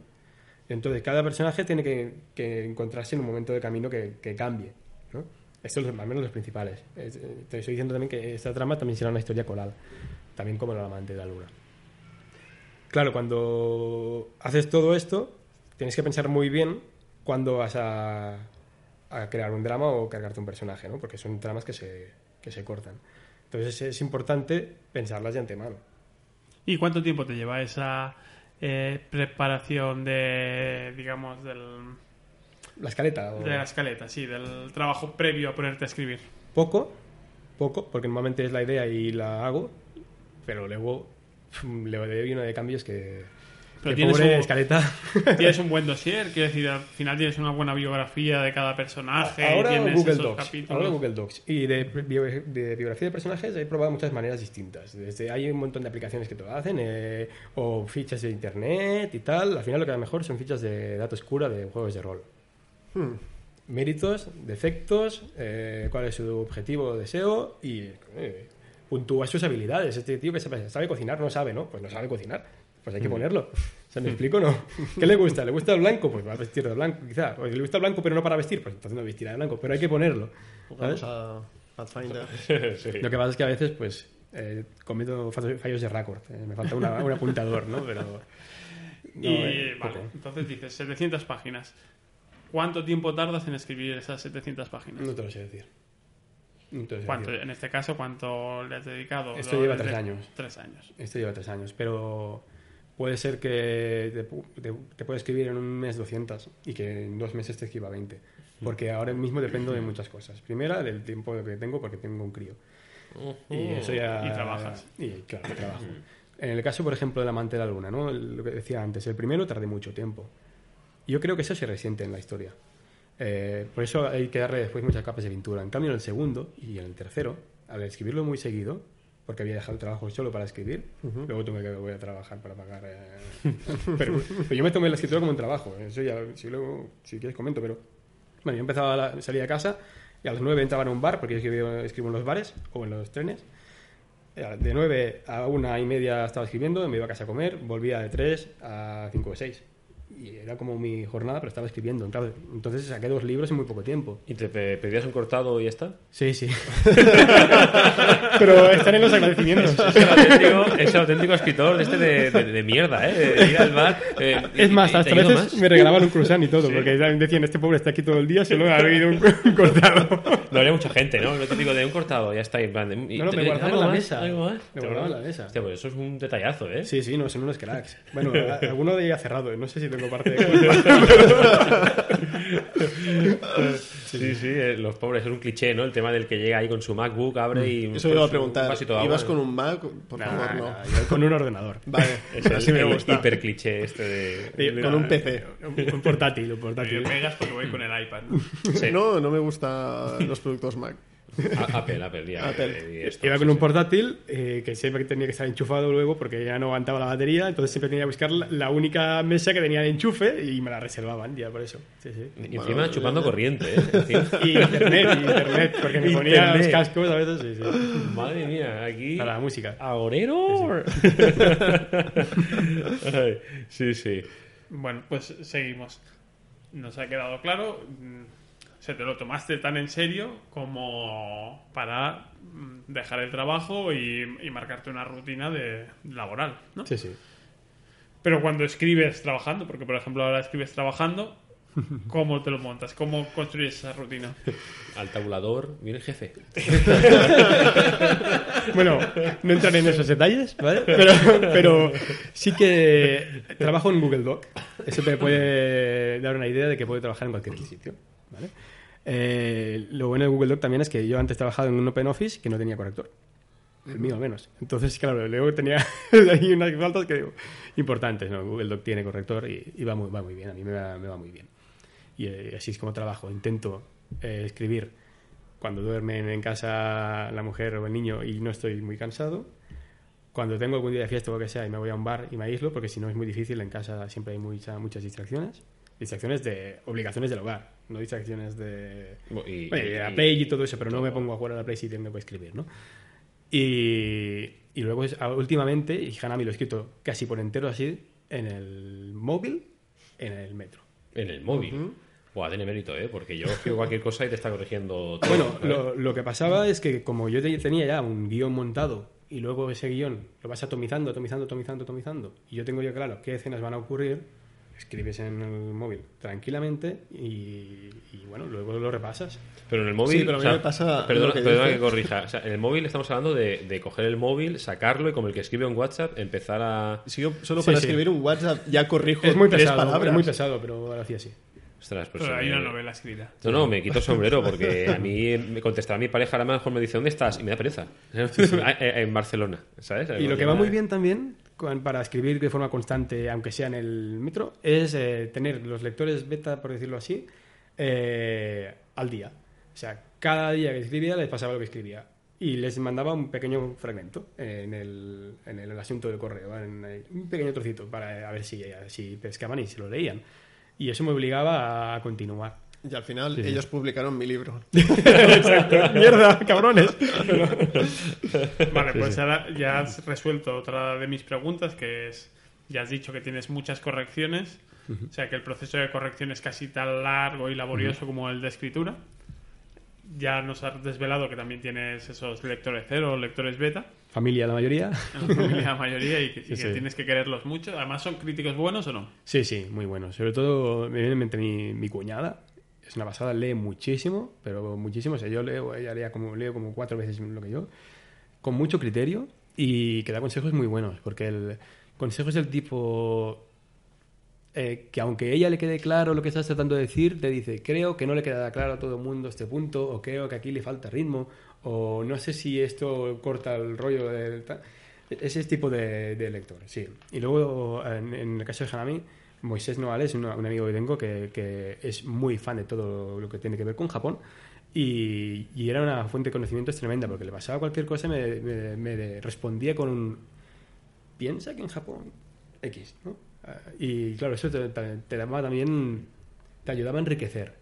Entonces, cada personaje tiene que, que encontrarse en un momento de camino que, que cambie. ¿no? Estos son al menos los principales. Es- eh, te estoy diciendo también que esta trama también será una historia coral, también como la amante de la luna. Claro, cuando haces todo esto, tienes que pensar muy bien cuándo vas a, a crear un drama o cargarte un personaje, ¿no? porque son tramas que se, que se cortan. Entonces es importante pensarlas de antemano. ¿Y cuánto tiempo te lleva esa eh, preparación de, digamos, del, La escaleta. o- de la escaleta, sí, del trabajo previo a ponerte a escribir? Poco, poco, porque normalmente es la idea y la hago, pero luego le doy una de cambios que... Pero tienes pobre un- escaleta. Tienes un buen dossier, quiero decir, al final tienes una buena biografía de cada personaje. Ahora tienes Google esos Docs. capítulos. Ahora Google Docs. Y de, de biografía de personajes he probado muchas maneras distintas. Desde, hay un montón de aplicaciones que te lo hacen, eh, o fichas de internet y tal. Al final lo que da mejor son fichas de datos cura de juegos de rol. Hmm. Méritos, defectos, eh, cuál es su objetivo o deseo y eh, puntúa sus habilidades. Este tío que sabe, sabe cocinar, no sabe, ¿no? Pues no sabe cocinar. Pues hay que ponerlo. O sea, ¿me explico no? ¿Qué le gusta? ¿Le gusta el blanco? Pues va a vestir de blanco, quizá. O le gusta el blanco pero no para vestir, pues entonces no vestirá de blanco. Pero hay que ponerlo. A Pathfinder. Sí. Lo que pasa es que a veces, pues, eh, cometo fallos fallos de récord. Eh, me falta una- un apuntador, ¿no? Pero... no, Y eh, vale, poco. entonces dices 700 páginas. ¿Cuánto tiempo tardas en escribir esas 700 páginas? No te lo sé decir. No te lo sé ¿Cuánto, decir. en este caso, ¿cuánto le has dedicado? Esto lleva tres años. Tres años. Esto lleva tres años, pero puede ser que te, te, te pueda escribir en un mes 200 y que en dos meses te escriba 20. Porque ahora mismo dependo de muchas cosas. Primera, del tiempo que tengo, porque tengo un crío. Y eso ya... Y trabajas. Y claro, trabajo. En el caso, por ejemplo, del amante de la luna, ¿no? Lo que decía antes, el primero tardé mucho tiempo. Yo creo que eso se resiente en la historia. Eh, por eso hay que darle después muchas capas de pintura. En cambio, en el segundo y en el tercero, al escribirlo muy seguido, porque había dejado el trabajo solo para escribir, luego tuve que voy a trabajar para pagar. eh, pero, pero yo me tomé la escritura como un trabajo. Eso ya, si luego, si quieres comento, pero bueno, yo empezaba, a la, salía de casa y a las 9 entraba en un bar, porque yo escribo, escribo en los bares o en los trenes. Eh, De 9 a una y media estaba escribiendo, me iba a casa a comer, volvía de 3 a 5 o 6. Y era como mi jornada, pero estaba escribiendo. Entonces saqué dos libros en muy poco tiempo. ¿Y te pe- pedías un cortado y ya está? Sí, sí. pero están en los agradecimientos. Es el auténtico, es el auténtico escritor de este de, de- de mierda, ¿eh? De ir al bar. eh, y- Es más, y- y hasta te ayudo veces más. me regalaban un croissant y todo, porque decían, este pobre está aquí todo el día, solo ha bebido un, un cortado. Lo haría mucha gente, ¿no? Lo típico de un cortado, ya está. ahí, En plan de, y- No, no, me ¿algo guardaban la más? mesa. ¿Algo más? Me ¿Te guardaban la mesa. Hostia, pues eso es un detallazo, ¿eh? Sí, sí, no, son unos cracks. Bueno, a- alguno de ellos ha cerrado, no sé si tengo parte de culpa. Sí, sí, eh, los pobres, es un cliché, ¿no? El tema del que llega ahí con su MacBook, abre y... Eso pues, iba a un preguntar. ¿Ibas con un Mac? Por Nah, favor, no. nah, yo con un ordenador. Vale, Es el, así me el gusta. hiper cliché este de... Sí, con un PC. Un, un portátil, un Me portátil. pegas porque voy con el iPad. Sí. No, no me gustan los productos Mac. Apple, Apple, ya, Apple. eh, esto, Iba sí, con un portátil eh, que siempre tenía que estar enchufado luego porque ya no aguantaba la batería, entonces siempre tenía que buscar la, la única mesa que tenía de enchufe y me la reservaban ya por eso. Sí, sí. Y encima chupando corriente, ¿eh? Y internet, y internet, porque me ponía Internet. los cascos a veces, sí, sí. Madre mía, aquí... Para la música. ¡Agorero! Sí, sí. Bueno, pues seguimos. Nos ha quedado claro. Se te lo tomaste tan en serio como para mm, dejar el trabajo y, y marcarte una rutina de laboral, ¿no? Sí, sí. Pero cuando escribes trabajando, porque por ejemplo ahora escribes trabajando, ¿cómo te lo montas? ¿Cómo construyes esa rutina? Al tabulador viene el jefe. Bueno, no entraré en esos detalles, ¿vale? Pero, pero sí que trabajo en Google Doc. Eso te puede dar una idea de que puedo trabajar en cualquier sitio, Eh, lo bueno de Google Doc también es que yo antes trabajaba en un Open Office que no tenía corrector. El mío al menos. Entonces, claro, luego tenía ahí unas faltas que digo, importantes. Google Doc tiene corrector y, va, muy, bien, a mí me va, muy bien. Y eh, así es como trabajo. Intento eh, escribir cuando duermen en casa la mujer o el niño y no estoy muy cansado. Cuando tengo algún día de fiesta o lo que sea y me voy a un bar y me aíslo, porque si no es muy difícil, en casa siempre hay mucha- muchas distracciones. Distracciones de obligaciones del hogar, no distracciones de, Y, y- la Play y todo eso, pero no me pongo a jugar a la Play si tengo que escribir, ¿no? Y, y luego, últimamente, y Hanami lo he escrito casi por entero así, en el móvil, en el metro. En el móvil. Buah, tiene mérito, ¿eh? Porque yo escribo cualquier cosa y te está corrigiendo todo. Bueno, ¿eh? lo, lo que pasaba es que como yo te- tenía ya un guion montado y luego ese guion lo vas atomizando, atomizando, atomizando, atomizando, y yo tengo yo claro qué escenas van a ocurrir, escribes en el móvil tranquilamente y, y bueno, luego lo repasas. Pero en el móvil. Sí, pero a mí o sea, me pasa Perdona, que perdona que corrija. O sea, en el móvil estamos hablando de, de coger el móvil, sacarlo y como el que escribe en WhatsApp, empezar a. Si yo solo Sí, para sí. escribir un WhatsApp ya corrijo Es muy tres pesado, palabras. es muy pesado, pero lo hacía así. Ostras, pues, Pero hay eh, una novela escrita. No, no, me quito el sombrero porque a mí me contestará mi pareja, a lo mejor me dice, ¿dónde estás? Y me da pereza. en Barcelona, ¿sabes? Y lo que va muy bien también para escribir de forma constante, aunque sea en el metro, es eh, tener los lectores beta, por decirlo así, eh, al día. O sea, cada día que escribía les pasaba lo que escribía. Y les mandaba un pequeño fragmento en el, en el asunto del correo, en el- un pequeño trocito, para a ver si, si pescaban y se lo leían. Y eso me obligaba a continuar. Y al final ellos publicaron mi libro. ¡Mierda, cabrones! Vale, pues ahora ya has resuelto otra de mis preguntas, que es, ya has dicho que tienes muchas correcciones, o sea que el proceso de corrección es casi tan largo y laborioso como el de escritura. Ya nos has desvelado que también tienes esos lectores cero o lectores beta, Familia, la mayoría. la familia la mayoría, y que, y Sí, que sí. tienes que quererlos mucho. Además, ¿son críticos buenos o no? Sí, sí, muy bueno. Sobre todo me viene en mente mi, mi cuñada. Es una pasada, lee muchísimo, pero muchísimo. O sea, yo leo, ella lea como, leo como cuatro veces lo que yo, con mucho criterio y que da consejos muy buenos, porque el consejo es el tipo eh, que aunque ella le quede claro lo que estás tratando de decir, te dice, creo que no le queda claro a todo el mundo este punto, o creo que aquí le falta ritmo, o no sé si esto corta el rollo del... ta-". Ese tipo de, de lector, sí. Y luego, en, en el caso de Hanami, Moisés Noales es un amigo que tengo que, que es muy fan de todo lo que tiene que ver con Japón. Y, y era una fuente de conocimientos tremenda, porque le pasaba cualquier cosa y me, me- me respondía con un... Piensa que en Japón X, ¿no? Ah, y claro, eso te, te- daba también... Te ayudaba a enriquecer.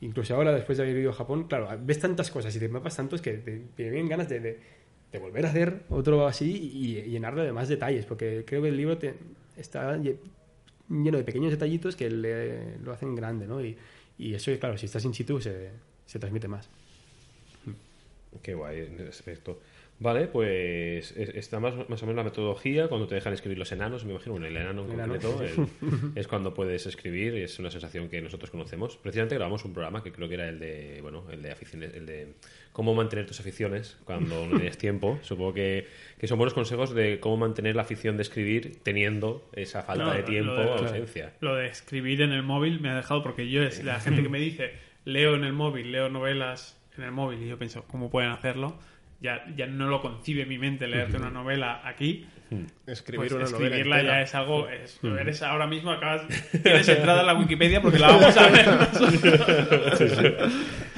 Incluso ahora, después de haber ido a Japón, claro, ves tantas cosas y te mapas tantos que te, te vienen ganas de, de- de volver a hacer otro así y, y llenarlo de más detalles, porque creo que el libro te, está lleno de pequeños detallitos que le- lo hacen grande, ¿no? Y, y eso, claro, si estás in situ se, se transmite más. Qué guay en ese aspecto. Vale, pues es- está más, más o menos la metodología cuando te dejan escribir los enanos, me imagino, bueno, el enano en El enano. concreto, el- es cuando puedes escribir y es una sensación que nosotros conocemos. Precisamente grabamos un programa que creo que era el de, bueno, el de aficiones, el de cómo mantener tus aficiones cuando no tienes tiempo. Supongo que, que son buenos consejos de cómo mantener la afición de escribir teniendo esa falta No, de tiempo lo de- o ausencia. Lo de escribir en el móvil me ha dejado porque yo es la gente que me dice leo en el móvil, leo novelas en el móvil y yo pienso, ¿cómo pueden hacerlo? Ya, ya no lo concibe mi mente leerte una novela aquí. Escribir Pues una novela escribirla entera. ya es algo. Es, Eres ahora mismo, acabas. Tienes entrada en la Wikipedia porque la vamos a ver.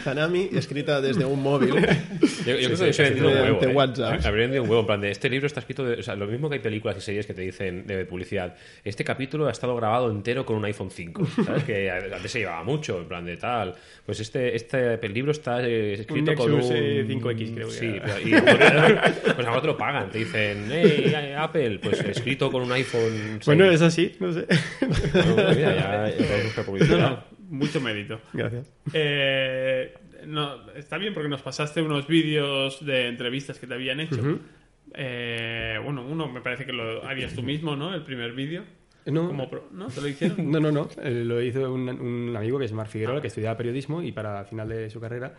Hanami, escrita desde un móvil. Yo, yo creo que sí, se ha vendido un huevo. ¿eh? WhatsApp. Habría vendido un huevo. En plan de, este libro está escrito. De, o sea, lo mismo que hay películas y series que te dicen de publicidad. Este capítulo ha estado grabado entero con un iPhone 5. ¿Sabes? que antes se llevaba mucho. En plan de tal. Pues este, este libro está eh, escrito Un con un. Nexus, eh, 5X creo que Sí, era. y a mejor- pues a lo mejor te lo pagan. Te dicen, hey, Apple, pues escrito con un iPhone. 6. Bueno, es así, no sé. Bueno, mira, ya, ya podemos buscar publicidad. No, no, mucho mérito. Gracias. Eh, no, está bien porque nos pasaste unos vídeos de entrevistas que te habían hecho. Eh, bueno, uno me parece que lo harías tú mismo, ¿no? El primer vídeo. No, Como pro- ¿No? ¿Te lo hicieron? No, no, no. Eh, lo hizo un, un amigo que es Mar Figueroa, que estudiaba periodismo y para el final de su carrera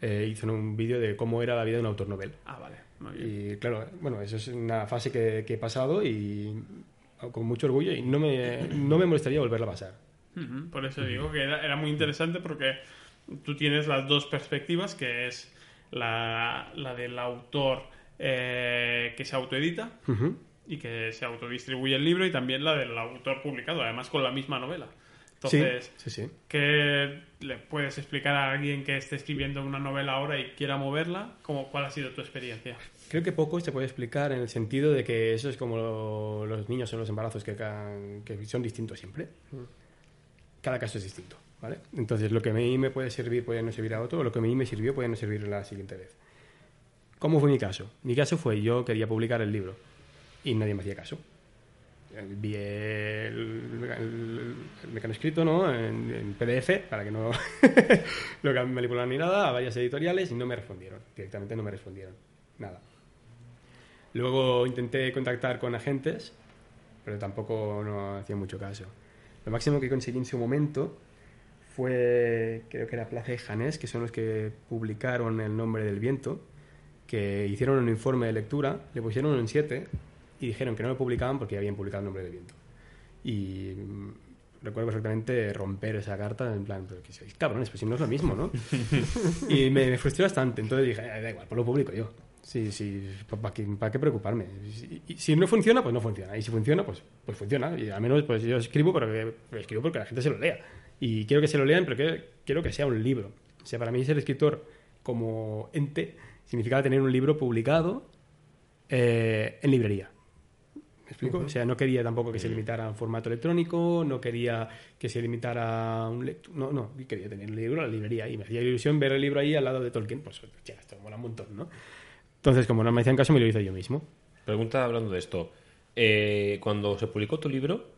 eh, hizo un vídeo de cómo era la vida de un autor novel. Ah, vale. Muy bien. Y claro, bueno, eso es una fase que, que he pasado y con mucho orgullo y no me, no me molestaría volverla a pasar. Por eso digo que era, era muy interesante porque tú tienes las dos perspectivas, que es la, la del autor eh, que se autoedita y que se autodistribuye el libro y también la del autor publicado, además con la misma novela. Entonces, sí, sí. ¿qué le puedes explicar a alguien que esté escribiendo una novela ahora y quiera moverla? ¿Cómo, ¿Cuál ha sido tu experiencia? Creo que poco se puede explicar en el sentido de que eso es como lo- los niños en los embarazos que, que son distintos siempre. Cada caso es distinto, ¿vale? Entonces lo que a mí me puede servir puede no servir a otro, o lo que a mí me sirvió puede no servir la siguiente vez. ¿Cómo fue mi caso? Mi caso fue yo quería publicar el libro y nadie me hacía caso. Vi el, el, el mecanoscrito ¿no? en, en PDF para que no lo que manipular ni nada a varias editoriales y no me respondieron. Directamente no me respondieron. Nada. Luego intenté contactar con agentes, pero tampoco no hacía mucho caso. Lo máximo que conseguí en su momento fue, creo que era Plaza de Janés, que son los que publicaron El nombre del viento, que hicieron un informe de lectura, le pusieron un 7 y dijeron que no lo publicaban porque ya habían publicado El nombre del viento. Y mm, recuerdo perfectamente romper esa carta en plan, pero que sois cabrones, pues si no es lo mismo, ¿no? y me, me frustré bastante, entonces dije, "Eh, da igual, pues lo publico yo. Sí, sí, ¿para qué, para qué preocuparme? Si, y si no funciona, pues no funciona. Y si funciona, pues, pues funciona. Y al menos pues yo escribo, pero que, escribo porque la gente se lo lea. Y quiero que se lo lean, pero que, quiero que sea un libro. O sea, para mí ser escritor como ente significaba tener un libro publicado eh, en librería. ¿Me explico? O sea, no quería tampoco que se limitara a un formato electrónico, no quería que se limitara a un lector. No, no, quería tener un libro en la librería. Y me hacía ilusión ver el libro ahí al lado de Tolkien. Pues ya, esto mola un montón, ¿no? Entonces, como no me hacían caso, me lo hice yo mismo. Pregunta hablando de esto. Eh, cuando se publicó tu libro,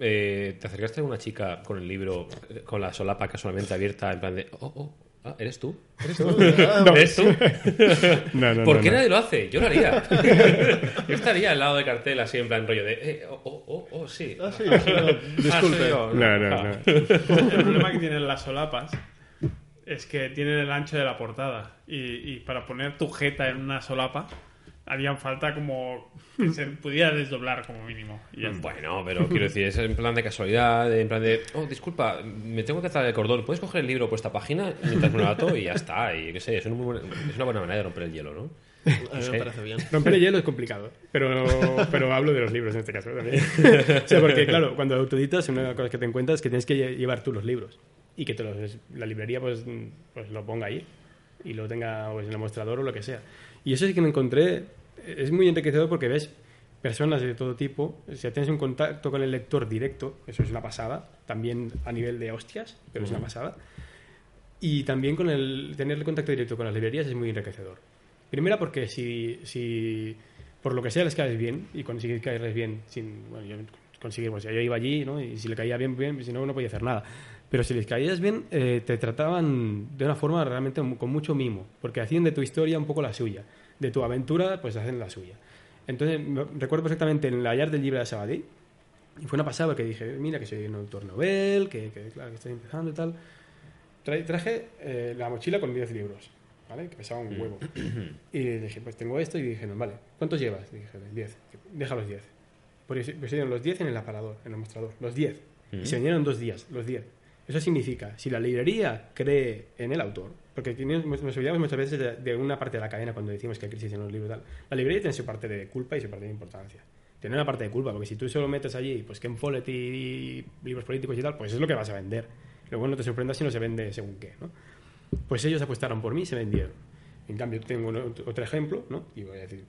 eh, ¿te acercaste a una chica con el libro, eh, con la solapa casualmente abierta, en plan de, oh, oh, ah, ¿eres tú? ¿Eres tú? ¿Eres tú? No, no, ¿Por no, qué no. nadie lo hace? Yo lo haría. Yo estaría al lado de cartel así, en plan rollo de, eh, oh, oh, oh, oh, sí. Ah, sí, sí, no, Ah, disculpe. yo. No, no, Ah. no. El problema que tienen las solapas es que tienen el ancho de la portada. Y, y para poner tu jeta en una solapa, harían falta como que se pudiera desdoblar como mínimo. Y ya. Bueno, pero quiero decir, es en plan de casualidad, en plan de, oh, disculpa, me tengo que atar el cordón, ¿puedes coger el libro por esta página mientras me lo ato y ya está? Y qué sé, es, un muy buen- es una buena manera de romper el hielo, ¿no? A mí me parece bien. Romper el hielo es complicado, pero, pero hablo de los libros en este caso también. o sea, porque claro, cuando autoeditas, una de las cosas que te encuentras es que tienes que lle- llevar tú los libros y que te los- la librería pues, pues lo ponga ahí y lo tenga pues, en el mostrador o lo que sea. Y eso sí que me encontré, es muy enriquecedor porque ves personas de todo tipo, o sea, tienes un contacto con el lector directo, eso es una pasada, también a nivel de hostias, pero es una pasada. Y también con el tener el contacto directo con las librerías es muy enriquecedor. Primera porque si, si por lo que sea les caes bien y consigues caerles bien sin bueno, yo conseguir pues yo iba allí ¿no? y si le caía bien bien si no no podía hacer nada pero si les caías bien eh, te trataban de una forma realmente con mucho mimo porque hacían de tu historia un poco la suya de tu aventura pues hacen la suya entonces recuerdo perfectamente en la Yard del Libre de Sabadell y fue una pasada porque dije mira que soy un autor novel que, que, claro que estoy empezando y tal Tra- traje eh, la mochila con 10 libros, ¿vale? Que pesaba un huevo. y dije, pues tengo esto y dije, no, vale, ¿cuántos llevas? Y dije, 10. Deja los 10. Pues pues los 10 en el aparador, en el mostrador, los 10. Y se vinieron dos días, los 10. Eso significa, si la librería cree en el autor, porque nos olvidamos muchas veces de, una parte de la cadena cuando decimos que hay crisis en los libros tal. La librería tiene su parte de culpa y su parte de importancia. Tiene una parte de culpa, porque si tú solo metes allí, pues Ken Follett y, y libros políticos y tal, pues es lo que vas a vender. Luego no te sorprendas si no se vende según qué, ¿no? Pues ellos apostaron por mí y se vendieron. En cambio, tengo otro ejemplo, ¿no? Y voy a decir,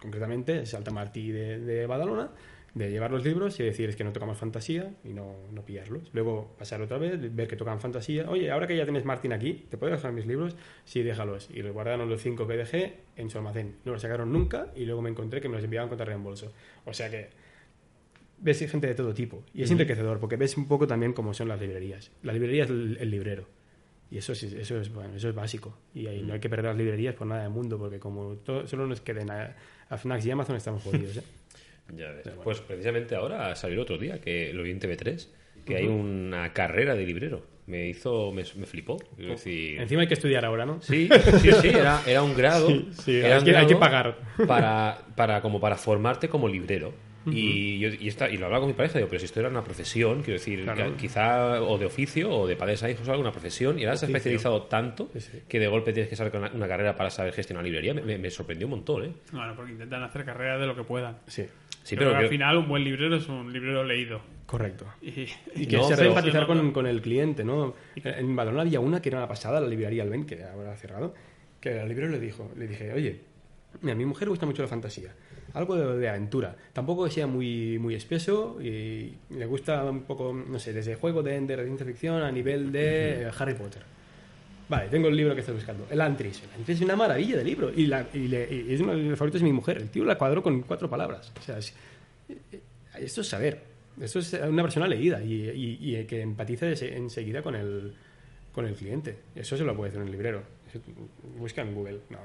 concretamente, Salta Martí de, de Badalona, de llevar los libros y decir es que no tocamos fantasía y no, no pillarlos. Luego pasar otra vez, ver que tocan fantasía. Oye, ahora que ya tienes Martín aquí, ¿te puedo dejar mis libros? Sí, déjalos. Y guardaron los cinco que dejé en su almacén. No los sacaron nunca y luego me encontré que me los enviaban contra reembolso. O sea que ves gente de todo tipo. Y es enriquecedor porque ves un poco también cómo son las librerías. La librería es el, el librero. Y eso es, eso, es, bueno, eso es básico. Y ahí no hay que perder las librerías por nada del mundo porque como todo, solo nos queden a, a Fnac y Amazon estamos jodidos. ¿eh? Ya ves. Pues precisamente ahora salió otro día, que lo vi en TV3, que hay una carrera de librero. Me hizo, me, me flipó. Decir, Encima hay que estudiar ahora, ¿no? Sí, sí, sí, era, era un grado. Sí, sí, era hay que- hay que pagar. Para, para, como para formarte como librero. Y, yo, y, esta- y lo hablaba con mi pareja, digo, pero si esto era una profesión, quiero decir, Claro. que- quizá o de oficio o de padres a hijos o alguna profesión, y ahora se ha especializado tanto Sí, sí. que de golpe tienes que saber con una, una carrera para saber gestionar librería. Me, me- me sorprendió un montón, ¿eh? Bueno, porque intentan hacer carrera de lo que puedan. Sí, Sí, pero, pero al final un buen librero es un librero leído. correcto. Y, Y que No, se pero- empatizar con, con el cliente, ¿no? En Badalona había una que era una pasada, la librería Alben, que ahora ha cerrado, que al librero le dijo, le dije, oye, a mi mujer le gusta mucho la fantasía, algo de, de aventura, tampoco que sea muy, muy espeso y le gusta un poco, no sé, desde juego de de ciencia ficción, a nivel de eh, Harry Potter. Vale, tengo el libro que estoy buscando, el Antris. El Antris es una maravilla de libro y, la- y le- y es uno de mis favoritos de mi mujer. El tío la cuadró con cuatro palabras. O sea, es- esto es saber. Esto es una persona leída y, y- que empatice ese- enseguida con el, con el cliente. Eso se lo puede hacer un librero. Busca en Google. No.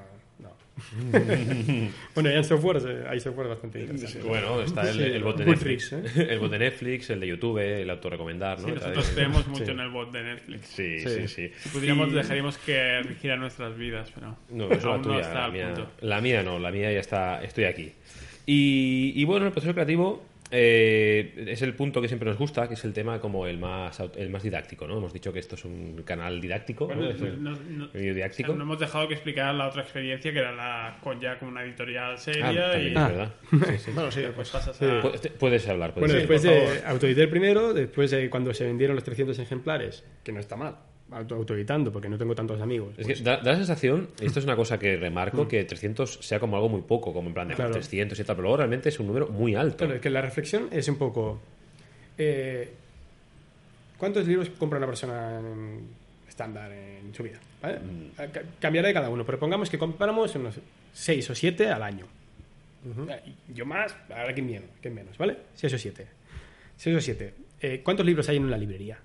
bueno, hay softwares, eh, hay software bastante interesantes. Bueno, está el, Sí, el bot de Goodreads, Netflix. ¿eh? El bot de Netflix, el de YouTube, el autorrecomendar, ¿no? Sí, nosotros creemos mucho Sí. en el bot de Netflix. Sí, Sí. sí, sí. Si pudiéramos, Y- dejaríamos que rigiera nuestras vidas, pero No, eso es la aún no tuya. está la, al mía, punto. la mía no, la mía ya está. Estoy aquí. Y, y bueno, el proceso creativo eh, es el punto que siempre nos gusta, que es el tema como el más, aut- el más didáctico, ¿no? Hemos dicho que esto es un canal didáctico, Bueno, ¿no? Es un no- no- vídeo o didáctico. sea, no hemos dejado que explicar la otra experiencia que era la con ya con una editorial Ah, seria también y es Ah. verdad. Sí, sí. Bueno, sí, pues pasas Sí. a... Pu- te- Puedes hablar, puedes Bueno, después de el primero, después de cuando se vendieron los 300 ejemplares, que no está mal, autoeditando porque no tengo tantos amigos. Es pues, que da, da la sensación, y esto es una cosa que remarco, que 300 sea como algo muy poco, como en plan de Claro. 300 y tal, pero luego realmente es un número muy alto. Claro, es que la reflexión es un poco. eh, ¿Cuántos libros compra una persona en- estándar en su vida? ¿vale? Cambiará de cada uno, pero pongamos que compramos unos 6 o 7 al año. Yo más, ahora que menos, que menos, ¿vale? 6 o 7. 6 o 7. Eh, ¿Cuántos libros hay en una librería?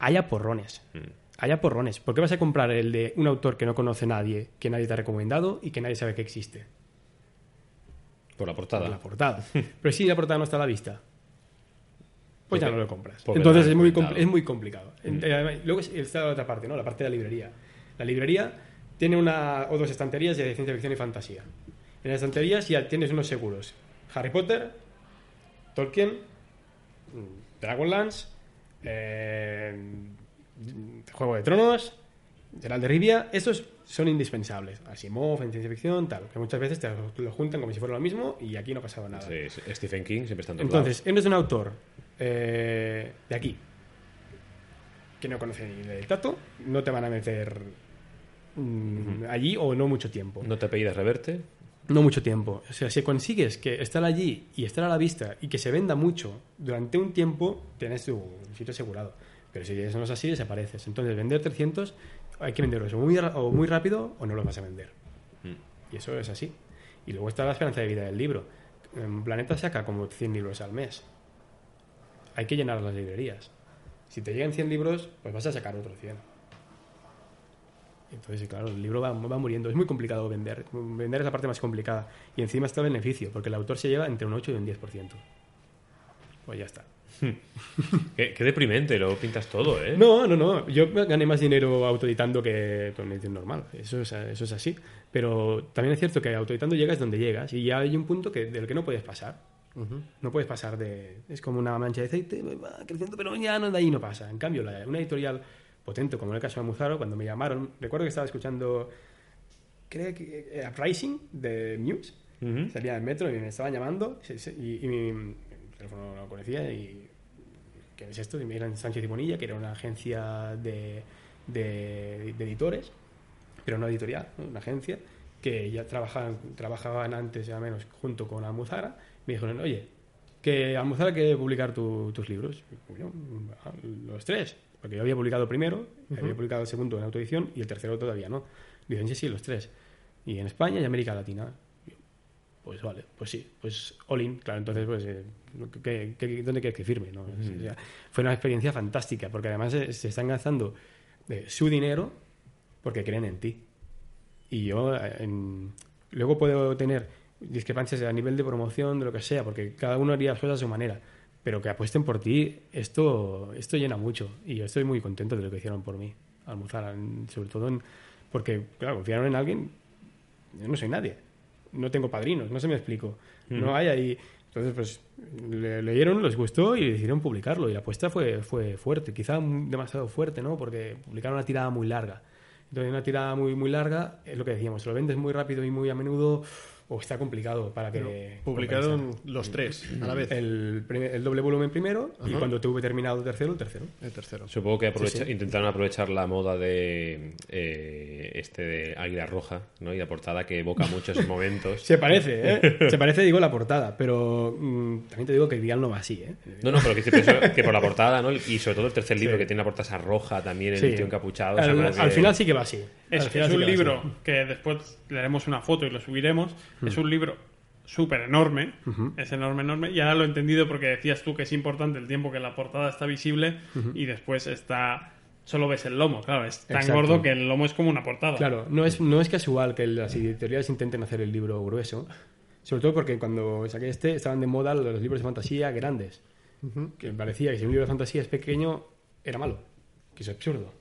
Haya porrones. Haya porrones. ¿Por qué vas a comprar el de un autor que no conoce nadie, que nadie te ha recomendado y que nadie sabe que existe? Por la portada. Por la portada. Pero si la portada no está a la vista, pues ya no lo compras. Entonces es muy, es muy complicado. Eh, además, Luego es- está la otra parte, ¿no? La parte de la librería. La librería tiene una o dos estanterías de ciencia ficción y fantasía. En las estanterías ya tienes unos seguros. Harry Potter, Tolkien, mm, Dragonlance, eh, Juego de Tronos, Gerald de Rivia, estos son indispensables. Asimov, en ciencia ficción, tal. Que muchas veces te lo juntan como si fuera lo mismo y aquí no pasaba nada. Sí, Stephen King siempre está en Entonces, eres un autor eh, de aquí que no conoce ni del tato, no te van a meter mm, allí o no mucho tiempo. No te apellidas Reverte. No mucho tiempo. O sea, si consigues que estar allí y estar a la vista y que se venda mucho durante un tiempo, tienes tu sitio asegurado. Pero si eso no es así, desapareces. Entonces, vender 300, hay que venderlos o muy, o muy rápido o no los vas a vender. Y eso es así. Y luego está la esperanza de vida del libro. En Planeta saca como 100 libros al mes. Hay que llenar las librerías. Si te llegan 100 libros, pues vas a sacar otros 100. Entonces, claro, el libro va, va muriendo. Es muy complicado vender. Vender es la parte más complicada. Y encima está el beneficio, porque el autor se lleva entre un 8 y un 10%. Pues ya está. Qué, qué deprimente, lo pintas todo, ¿eh? No, no, no. Yo gané más dinero autoeditando que con edición normal. Eso es, eso es así. Pero también es cierto que autoeditando llegas donde llegas y ya hay un punto que, del que no puedes pasar. No puedes pasar de... Es como una mancha de aceite, va creciendo, pero ya no, de ahí no pasa. En cambio, la- una editorial potente, como en el caso de Muzaro, cuando me llamaron, recuerdo que estaba escuchando, creo que era Rising de Muse, Ujú. salía del metro y me estaban llamando y, y mi, mi teléfono no lo conocía y ¿qué es esto? Y me eran Sánchez y Bonilla, que era una agencia de, de- de editores, pero no editorial, ¿no? una agencia que ya trabajaban, trabajaban antes ya menos junto con Almuzara. Me dijeron, oye, que Almuzara quiere publicar tu- tus libros. Y yo, "Ah, los tres, porque yo había publicado primero, había publicado el segundo en autoedición y el tercero todavía no. Dicen, sí, sí, los tres. Y en España y América Latina. Pues vale, pues sí, pues all in, claro, entonces, pues, eh, ¿qué- qué- dónde quieres que firme? no? O sea, fue una experiencia fantástica, porque además se, se están gastando eh, su dinero porque creen en ti. Y yo eh, en- luego puedo tener discrepancias a nivel de promoción, de lo que sea, porque cada uno haría las cosas a su manera. Pero que apuesten por ti, esto, esto llena mucho. Y yo estoy muy contento de lo que hicieron por mí, Almuzara, sobre todo en- porque, claro, confiaron en alguien. Yo no soy nadie. No tengo padrinos, no se me explico. No hay ahí. Entonces, pues, le leyeron, les gustó y decidieron publicarlo. Y la apuesta fue, fue fuerte, quizá demasiado fuerte, ¿no? Porque publicaron una tirada muy larga. Entonces, una tirada muy, muy larga, es lo que decíamos, lo vendes muy rápido y muy a menudo, o está complicado para que... Publicaron los tres a la vez. el, primer- el doble volumen primero y cuando tuve terminado el tercero, el tercero. El tercero. Supongo que aprovecha- Sí, sí. intentaron aprovechar la moda de eh, este de Águila Roja, ¿no? Y la portada que evoca muchos momentos. Se parece, ¿eh? Se parece, digo, la portada, pero mm, también te digo que Grial no va así, ¿eh? No, no, pero que, que por la portada, ¿no? Y sobre todo el tercer libro Sí. que tiene la portada esa roja también, el Sí. tío encapuchado. o sea, Al, que- final sí que va así. Es, es sí un libro así. que después le haremos una foto y lo subiremos. Mm. Es un libro súper enorme. Es enorme, enorme. Y ahora lo he entendido porque decías tú que es importante el tiempo que la portada está visible y después está. Solo ves el lomo, claro. Es tan Exacto. gordo que el lomo es como una portada. Claro, no es, no es casual que las editoriales intenten hacer el libro grueso, sobre todo porque cuando saqué este estaban de moda los libros de fantasía grandes, que parecía que si un libro de fantasía es pequeño, era malo, que es absurdo.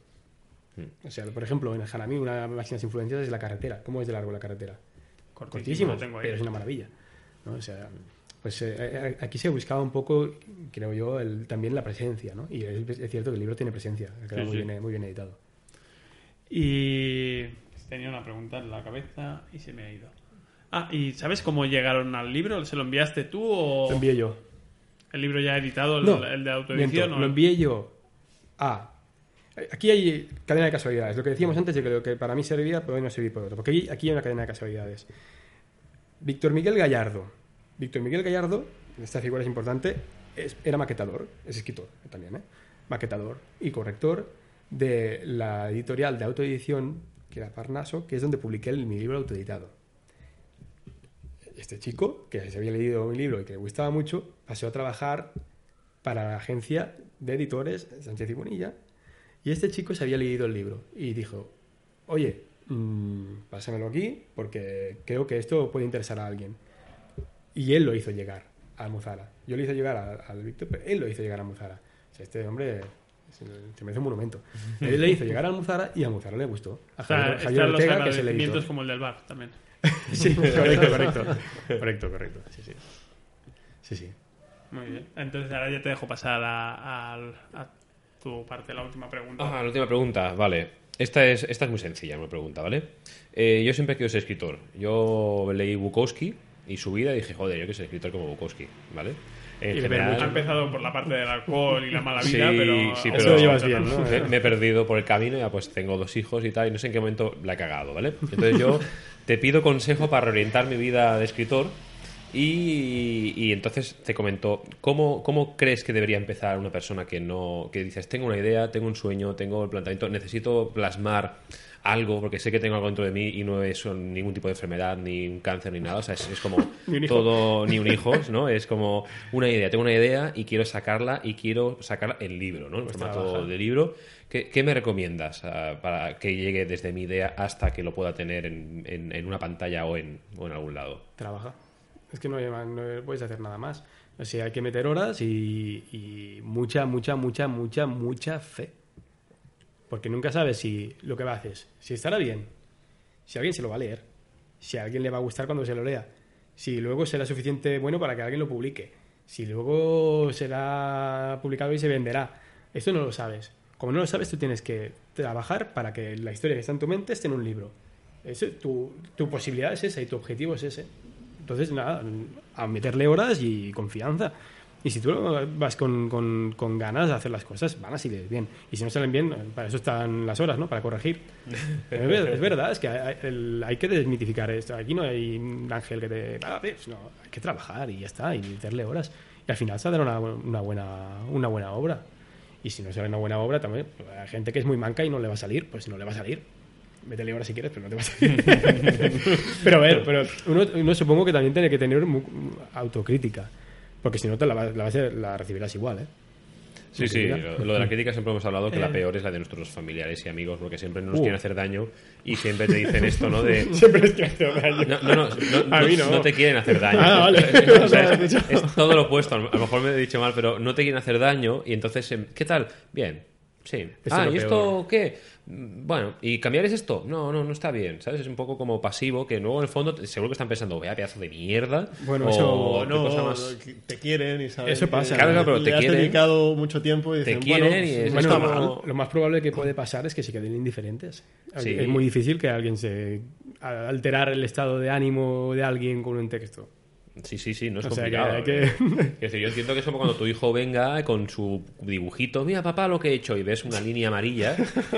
O sea, por ejemplo, en el Hanami, una de las máximas influencias es la carretera. ¿Cómo es de largo la carretera? Cortísimo, Cortísimo, tengo ahí. pero es una maravilla. ¿no? O sea, Pues eh, eh, aquí se buscaba un poco, creo yo, el- también la presencia, ¿no? Y es, es cierto que el libro tiene presencia, queda Sí, muy, sí. Bien, muy bien editado. Y tenía una pregunta en la cabeza y se me ha ido. Ah, ¿y sabes cómo llegaron al libro? ¿Se lo enviaste tú o Lo envié yo. el libro ya editado, el, No, el de autoedición? miento, o- lo envié yo a... Aquí hay cadena de casualidades. Lo que decíamos antes de que lo que para mí servía puede no servir por otro. Porque aquí, hay una cadena de casualidades. Víctor Miguel Gallardo. Víctor Miguel Gallardo, esta figura es importante, es- era maquetador, es escritor también, ¿eh? Maquetador y corrector de la editorial de autoedición, que era Parnaso, que es donde publiqué el- mi libro autoeditado. Este chico, que se había leído mi libro y que le gustaba mucho, pasó a trabajar para la agencia de editores Sánchez y Bonilla. Y este chico se había leído el libro y dijo, oye, mm, pásamelo aquí porque creo que esto puede interesar a alguien. Y él lo hizo llegar a Almuzara. Yo le hice llegar al Víctor, pero él lo hizo llegar a Almuzara. O sea, este hombre se se merece un monumento. Él le hizo llegar a Almuzara y a Almuzara le gustó. A O sea, Javier, Javier Ortega, que editor. como el del bar también. Sí, correcto, correcto. Correcto, correcto. Sí, sí. Sí, sí. Muy bien. Entonces ahora ya te dejo pasar a, a tu parte, la última pregunta. Ah, la última pregunta, vale. Esta es, esta es muy sencilla, una pregunta, ¿vale? Eh, yo siempre he querido ser escritor. Yo leí Bukowski y su vida y dije, joder, yo quiero ser escritor como Bukowski, ¿vale? En Y ver Ha empezado por la parte del alcohol y la mala Sí, vida, pero... sí, Eso pero lo llevas bien, ¿no? me, me he perdido por el camino, ya pues tengo dos hijos y tal, y no sé en qué momento la he cagado, ¿vale? Entonces yo te pido consejo para reorientar mi vida de escritor y, y entonces te comento, ¿cómo, ¿cómo crees que debería empezar una persona que no, que dices, tengo una idea, tengo un sueño, tengo el planteamiento, necesito plasmar algo, porque sé que tengo algo dentro de mí y no es ningún tipo de enfermedad, ni un cáncer, ni nada, o sea, es, es como Ni todo, ni un hijo, ¿no? Es como una idea, tengo una idea y quiero sacarla y quiero sacar el libro, ¿no? Pues formato de libro. ¿Qué, qué me recomiendas ah, para que llegue desde mi idea hasta que lo pueda tener en, en- en una pantalla o en, o en algún lado? Trabaja. Es que no, puedes hacer nada más. O sea, hay que meter horas y, mucha, mucha, mucha, mucha, mucha fe. Porque nunca sabes si lo que hacer, si estará bien, si alguien se lo va a leer, si a alguien le va a gustar cuando se lo lea, si luego será suficiente bueno para que alguien lo publique, si luego será publicado y se venderá. Esto no lo sabes. Como no lo sabes, tú tienes que trabajar para que la historia que está en tu mente esté en un libro. Tu, tu posibilidad es esa y tu objetivo es ese. Entonces, nada, a meterle horas y confianza. Y si tú vas con, con- con ganas de hacer las cosas, van a salir bien. Y si no salen bien, para eso están las horas, ¿no? Para corregir. es, ver- es verdad, es que hay, el- hay que desmitificar esto. Aquí no hay un ángel que te... "Ah, ves", no, hay que trabajar y ya está, y meterle horas. Y al final saldrá una, una, buena, una buena obra. Y si no sale una buena obra, también pues, hay gente que es muy manca y no le va a salir, pues no le va a salir. Métele horas si quieres, pero no te va a pero a ver, pero uno, uno supongo que también tiene que tener autocrítica. Porque si no, te la, vas- la, vas a- la recibirás igual, ¿eh? Sí, sí, lo, lo de la crítica siempre hemos hablado que la Eh. peor es la de nuestros familiares y amigos porque siempre no nos Uh. quieren hacer daño y siempre te dicen esto, ¿no? De, Siempre es que hace daño. No, no, no, no, A mí no- no. te quieren hacer daño. Ah, vale. O sea, es, es todo lo opuesto. A lo mejor me he dicho mal, pero no te quieren hacer daño y entonces, em, ¿qué tal? Bien. Sí. es ah, ¿y esto peor. qué? Mm, Bueno, ¿y cambiar es esto? No, no, no está bien, ¿sabes? Es un poco como pasivo que luego en el fondo te- seguro que están pensando, vea, pedazo de mierda. Bueno, o eso- no, cosa más... que te quieren y saben Eso pasa. Claro, pero le te has quieren. dedicado mucho tiempo y Te dicen, quieren bueno, y es no Bueno, está mal. lo más probable que puede pasar es que se queden indiferentes. Sí. Es muy difícil que alguien se alterar el estado de ánimo de alguien con un texto. Sí, sí, sí, no es O sea, que complicado. hay que- ¿eh? Decir, yo entiendo que es como cuando tu hijo venga con su dibujito, mira papá lo que he hecho, y ves una línea amarilla.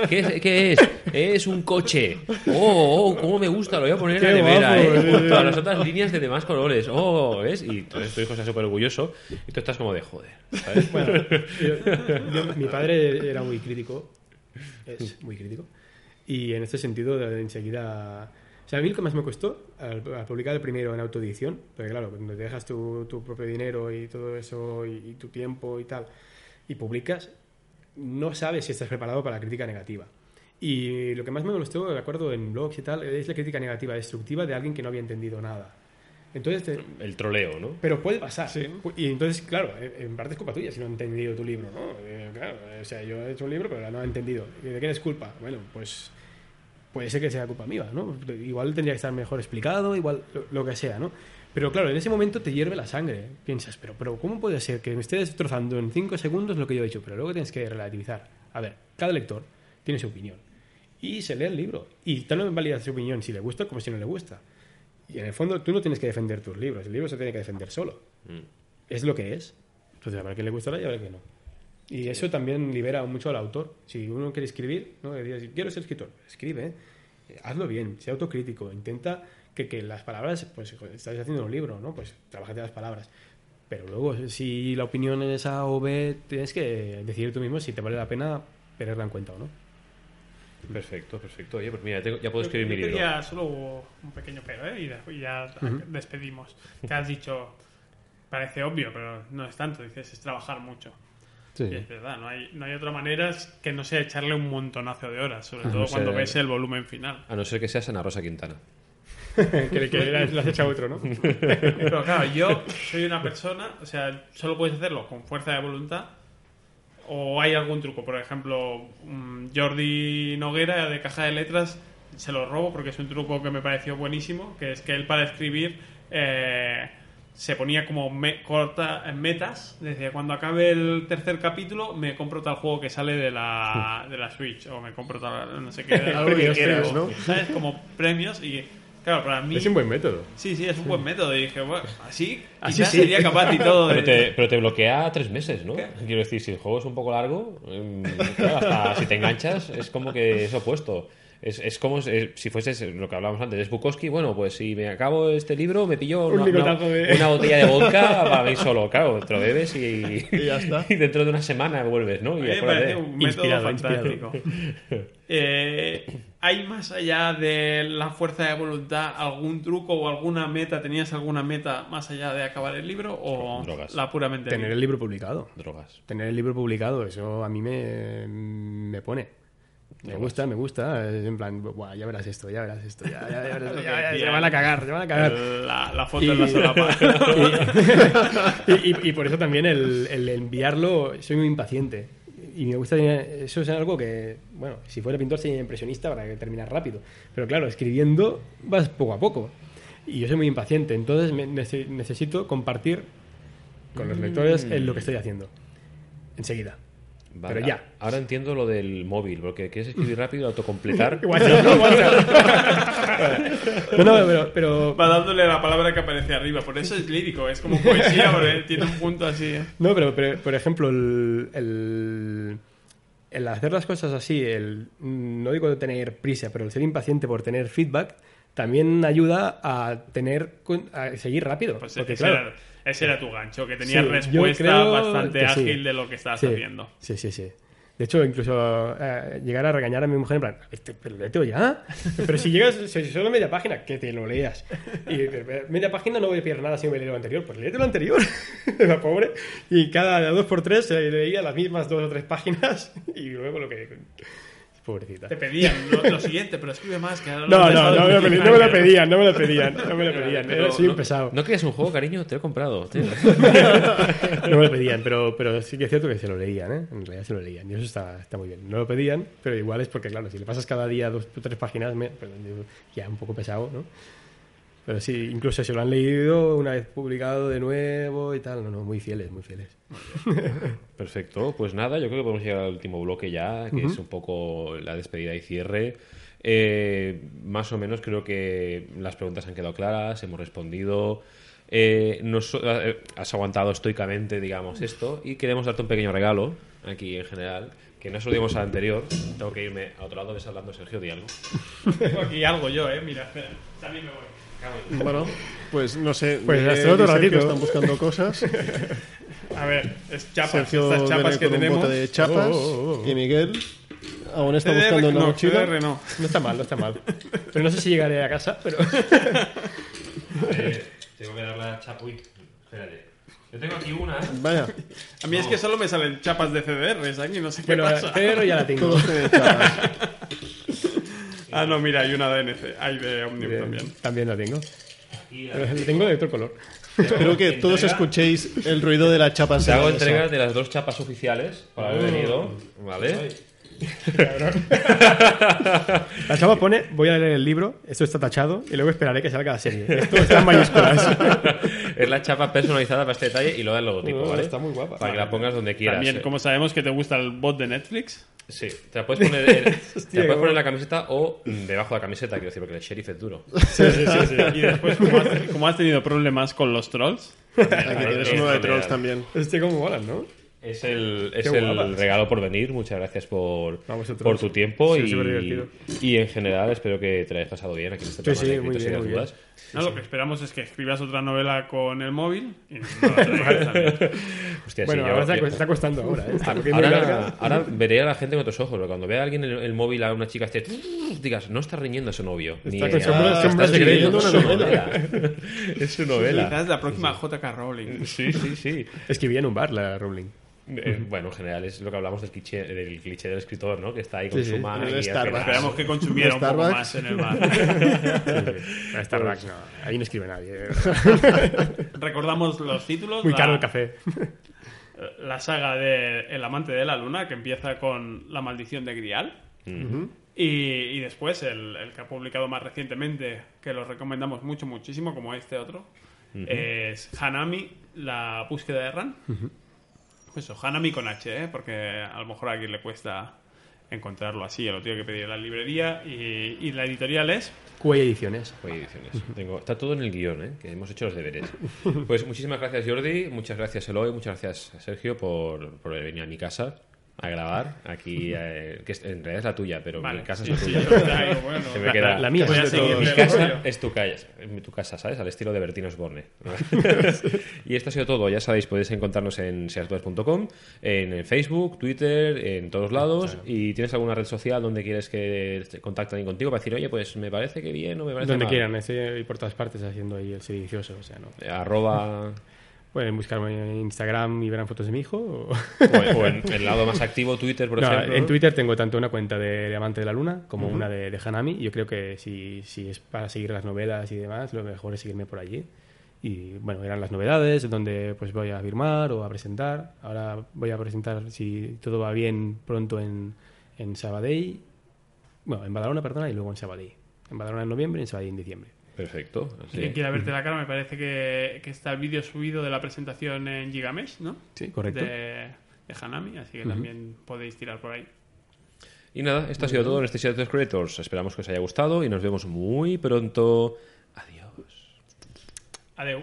¿Qué es? ¿Qué es? Es un coche. Oh, oh, cómo me gusta, lo voy a poner en la nevera, guapo, ¿eh? Junto a las otras líneas de demás colores. Oh, ¿ves? Y entonces tu hijo está súper orgulloso y tú estás como de joder. ¿sabes? Bueno, yo- yo- mi padre era muy crítico, es muy crítico, y en este sentido enseguida... O sea, a mí lo que más me costó al, al publicar el primero en autoedición, porque claro, cuando te dejas tu, tu propio dinero y todo eso, y, y tu tiempo y tal, y publicas, no sabes si estás preparado para la crítica negativa. Y lo que más me molestó, de acuerdo, en blogs y tal, es la crítica negativa, destructiva de alguien que no había entendido nada. Entonces, te- El troleo, ¿no? pero puede pasar. Y entonces, claro, en parte es culpa tuya si no ha entendido tu libro, ¿no? Eh, claro, o sea, yo he hecho un libro, pero no ha entendido. ¿Y ¿De quién es culpa? Bueno, pues puede ser que sea culpa mía, ¿no? Igual tendría que estar mejor explicado, igual lo, lo que sea, ¿no? Pero claro, en ese momento te hierve la sangre. Piensas, pero, pero ¿cómo puede ser que me esté destrozando en 5 segundos lo que yo he dicho? Pero luego tienes que relativizar. A ver, cada lector tiene su opinión. Y se lee el libro. Y tal vez valida su opinión si le gusta como si no le gusta. Y en el fondo tú no tienes que defender tus libros. El libro se tiene que defender solo. Es lo que es. Entonces, habrá que le gustará y habrá que no. Y eso también libera mucho al autor. Si uno quiere escribir, ¿no? Digas, quiero ser escritor, escribe, ¿eh? hazlo bien, sea autocrítico, intenta que, que las palabras, pues estás haciendo un libro, ¿no? Pues trabajate las palabras. Pero luego, si la opinión es A o B, tienes que decidir tú mismo si te vale la pena tenerla en cuenta o no. Perfecto, perfecto. Oye, pues mira, ya tengo- ya puedo escribir mi Yo libro. quería solo un pequeño pero, ¿eh? Y de- y ya despedimos. Que has dicho, parece obvio, pero no es tanto. Dices, es trabajar mucho. Sí. Y es verdad, no hay, no hay otra manera que no sea echarle un montonazo de horas, sobre todo no sé. cuando ves el volumen final. A no ser que seas Ana Rosa Quintana. que, que le has echado otro, ¿no? Pero claro, yo soy una persona, o sea, solo puedes hacerlo con fuerza de voluntad. O hay algún truco, por ejemplo, mm, Jordi Noguera de Caja de Letras se lo robo porque es un truco que me pareció buenísimo, que es que él para escribir eh, se ponía como me- corta en metas, decía cuando acabe el tercer capítulo me compro tal juego que sale de la, de la Switch o me compro tal no sé qué, Algo que quieras. ¿sabes? Como premios y claro, para mí Es un buen método. Sí, sí, es un buen método. Y dije, bueno, así, Así sí. sería capaz y todo de... Pero te, pero te bloquea tres meses, ¿no? ¿Qué? Quiero decir, si el juego es un poco largo, em, claro, hasta si te enganchas, es como que es opuesto. Es, es como si si fueses lo que hablábamos antes, es Bukowski. Bueno, pues si me acabo este libro, me pillo Un una, una- ligotazo de- una botella de vodka para mí solo. Claro, te lo bebes y, Y ya está. y dentro de una semana vuelves, ¿no? A Y me parece un método Inspirado, fantástico. Eh, ¿Hay más allá de la fuerza de voluntad algún truco o alguna meta? ¿Tenías alguna meta más allá de acabar el libro o Drogas. la puramente Tener el libro publicado. Drogas. Tener el libro publicado, eso a mí me, me pone. Me gusta, me gusta. Es en plan, "Buah, ya verás esto, ya verás esto, ya, ya, ya verás esto, ya, ya, van a cagar, se van a cagar. La, la foto Y- en la solapa. y, y- y por eso también el, el enviarlo, soy muy impaciente. Y me gusta, eso es algo que, bueno, si fuera pintor sería impresionista para que terminar rápido. Pero claro, escribiendo vas poco a poco. Y yo soy muy impaciente, entonces me- nece- necesito compartir con los lectores en lo que estoy haciendo. Enseguida. Vale, Pero ya. Ahora entiendo lo del móvil, porque quieres escribir rápido, autocompletar. WhatsApp, ¿no? WhatsApp. No, no, pero, pero Va dándole la palabra que aparece arriba. Por eso es lírico, es como poesía, porque tiene un punto así. ¿eh? No, pero, pero, por ejemplo, el, el, el hacer las cosas así, el, no digo tener prisa, pero el ser impaciente por tener feedback, también ayuda a tener a seguir rápido. Pues porque, claro, era, ese era tu gancho, que tenías sí, respuesta bastante sí. ágil de lo que estabas Sí, haciendo. Sí, sí, sí. De hecho, incluso eh, llegar a regañar a mi mujer en plan, "Este, pero léetelo ya. Pero si llegas, si solo media página, que te lo leas. Y eh, media página no voy a pillar nada si me leo lo anterior. Pues léete lo anterior. La pobre. Y cada dos por tres se leía las mismas dos o tres páginas y luego lo que... Pobrecita. Te pedían lo, lo siguiente, pero escribe más. Que ahora No, no, no me, lo pedían, no me lo pedían, no me lo pedían, no me lo pedían. Pero Era- soy no- un pesado. ¿No querías un juego, cariño? Te lo he comprado. tío. No me lo pedían, pero, pero sí que es cierto que se lo leían, ¿eh? En realidad se lo leían y eso está, está muy bien. No lo pedían, pero igual es porque, claro, si le pasas cada día dos o tres páginas, me- digo, ya un poco pesado, ¿no? Pero sí, incluso se lo han leído una vez publicado de nuevo y tal. No, no, muy fieles, muy fieles. Perfecto, pues nada, yo creo que podemos llegar al último bloque ya, que es un poco la despedida y cierre. Eh, más o menos creo que las preguntas han quedado claras, hemos respondido. Eh, nos- eh, has aguantado estoicamente, digamos, esto, y queremos darte un pequeño regalo aquí en general, que no se lo dimos al anterior. Tengo que irme a otro lado, ves hablando Sergio, di algo. Tengo aquí algo yo, eh. Mira, espera. También me voy. Bueno, pues no sé. Pues Miguel hasta otro ratito. están buscando cosas. A ver, es chapas. Sergio Estas chapas viene que con un tenemos. bote de chapas Oh, oh, oh. y Miguel aún está CDR buscando una no, mochila. CDR no. No está mal, no está mal. Pero no sé si llegaré a casa, pero... tengo que dar la chapuy. Espérate. Yo tengo aquí una. Vaya, A mí es que solo me salen chapas de CDRs aquí, no sé qué Pero pasa. pero ya la tengo. todos tienen chapas. Ah, no, mira, hay una de NC. Hay de Omnium Bien, también. También la tengo. Pero la tengo de otro color. Espero que todos Entrega. escuchéis el ruido de la chapa. Te hago entrega de las dos chapas oficiales por haber venido, ¿vale? La chava pone, voy a leer el libro, esto está tachado, y luego esperaré que salga la serie. Esto está en mayúsculas. es la chapa personalizada para este detalle y luego el logotipo, No, ¿vale? está muy guapa. Para que la pongas donde quieras. También, como sabemos que te gusta el bot de Netflix, Sí, te la puedes poner, en, te la puedes poner en la camiseta o debajo de la camiseta, quiero decir, porque el sheriff es duro. y después, como has, como has tenido problemas con los trolls, Aquí tienes Es uno de trolls también. Este como molan, ¿no? Es el, es el regalo por venir. Muchas gracias por, por tu tiempo Sí, y, súper divertido. y en general espero que te lo hayas pasado bien aquí en este Sí, programa sí, muy bien, las muy bien. Lo que esperamos es que escribas otra novela con el móvil y no. Hostia, sí, Bueno, yo- ahora yo- está costando ahora, ¿eh? Ahora, ahora veré a la gente con otros ojos. porque Cuando vea a alguien el, el móvil a una chica, esté, digas, no está riñendo a su novio. ni Está con a- sombras- está sombras de escribiendo Grey. una novela. es su novela. Quizás la próxima JK Rowling. Sí, sí, sí. Escribía en un bar la Rowling. Eh, bueno, en general es lo que hablamos del cliché del, cliché del escritor, ¿no? Que está ahí con Sí, su sí. Mac y Esperamos que consumiera un poco Starbucks. más en el bar. Starbucks no, ahí no escribe nadie. Recordamos los títulos. Muy la- caro el café. La saga de El amante de la luna, que empieza con La maldición de Grial. y, y después el, el que ha publicado más recientemente, que lo recomendamos mucho, muchísimo, como este otro, es Hanami, la búsqueda de Ran. Eso, Hanami con H, ¿eh? porque a lo mejor a alguien le cuesta encontrarlo así, lo tiene que pedir en la librería. Y, y la editorial es Cuey Ediciones. Oye, ediciones. Tengo, está todo en el guion, ¿eh? que hemos hecho los deberes. Pues muchísimas gracias Jordi, muchas gracias Eloy, muchas gracias Sergio por, por venir a mi casa a grabar. Aquí, eh, que es- en realidad es la tuya, pero Vale. mi casa es la tuya. bueno, Se me La, queda- la- la mía es de todos. Mi casa es tu casa, tu casa, ¿sabes? Al estilo de Bertín Osborne. y esto ha sido todo. Ya sabéis, podéis encontrarnos en seasduas.com, en, en Facebook, Twitter, en todos lados. Y tienes alguna red social donde quieres que te contacten contigo para decir, oye, pues me parece que bien o me parece Donde mal. quieran, estoy por todas partes haciendo ahí el sedicioso. O sea, no. Arroba Pueden buscarme en Instagram y verán fotos de mi hijo. o- en el lado más activo, Twitter, por No, ejemplo. en. Twitter tengo tanto una cuenta de, de Amante de la Luna como una de, de Hanami. Yo creo que si, si es para seguir las novelas y demás, lo mejor es seguirme por allí. Y bueno, eran las novedades, donde pues voy a firmar o a presentar. Ahora voy a presentar, si todo va bien, pronto en, en Sabadell. Bueno, en Badalona, perdona, y luego en Sabadell. En Badalona en noviembre y en Sabadell en diciembre. Perfecto. así. Quien quiera verte la cara, me parece que, que está el vídeo subido de la presentación en Gigamesh, ¿no? Sí, correcto. De, de Hanami, así que también podéis tirar por ahí. Y nada, esto ha sido todo en este Seattle Creators. Esperamos que os haya gustado y nos vemos muy pronto. Adiós. Adeu.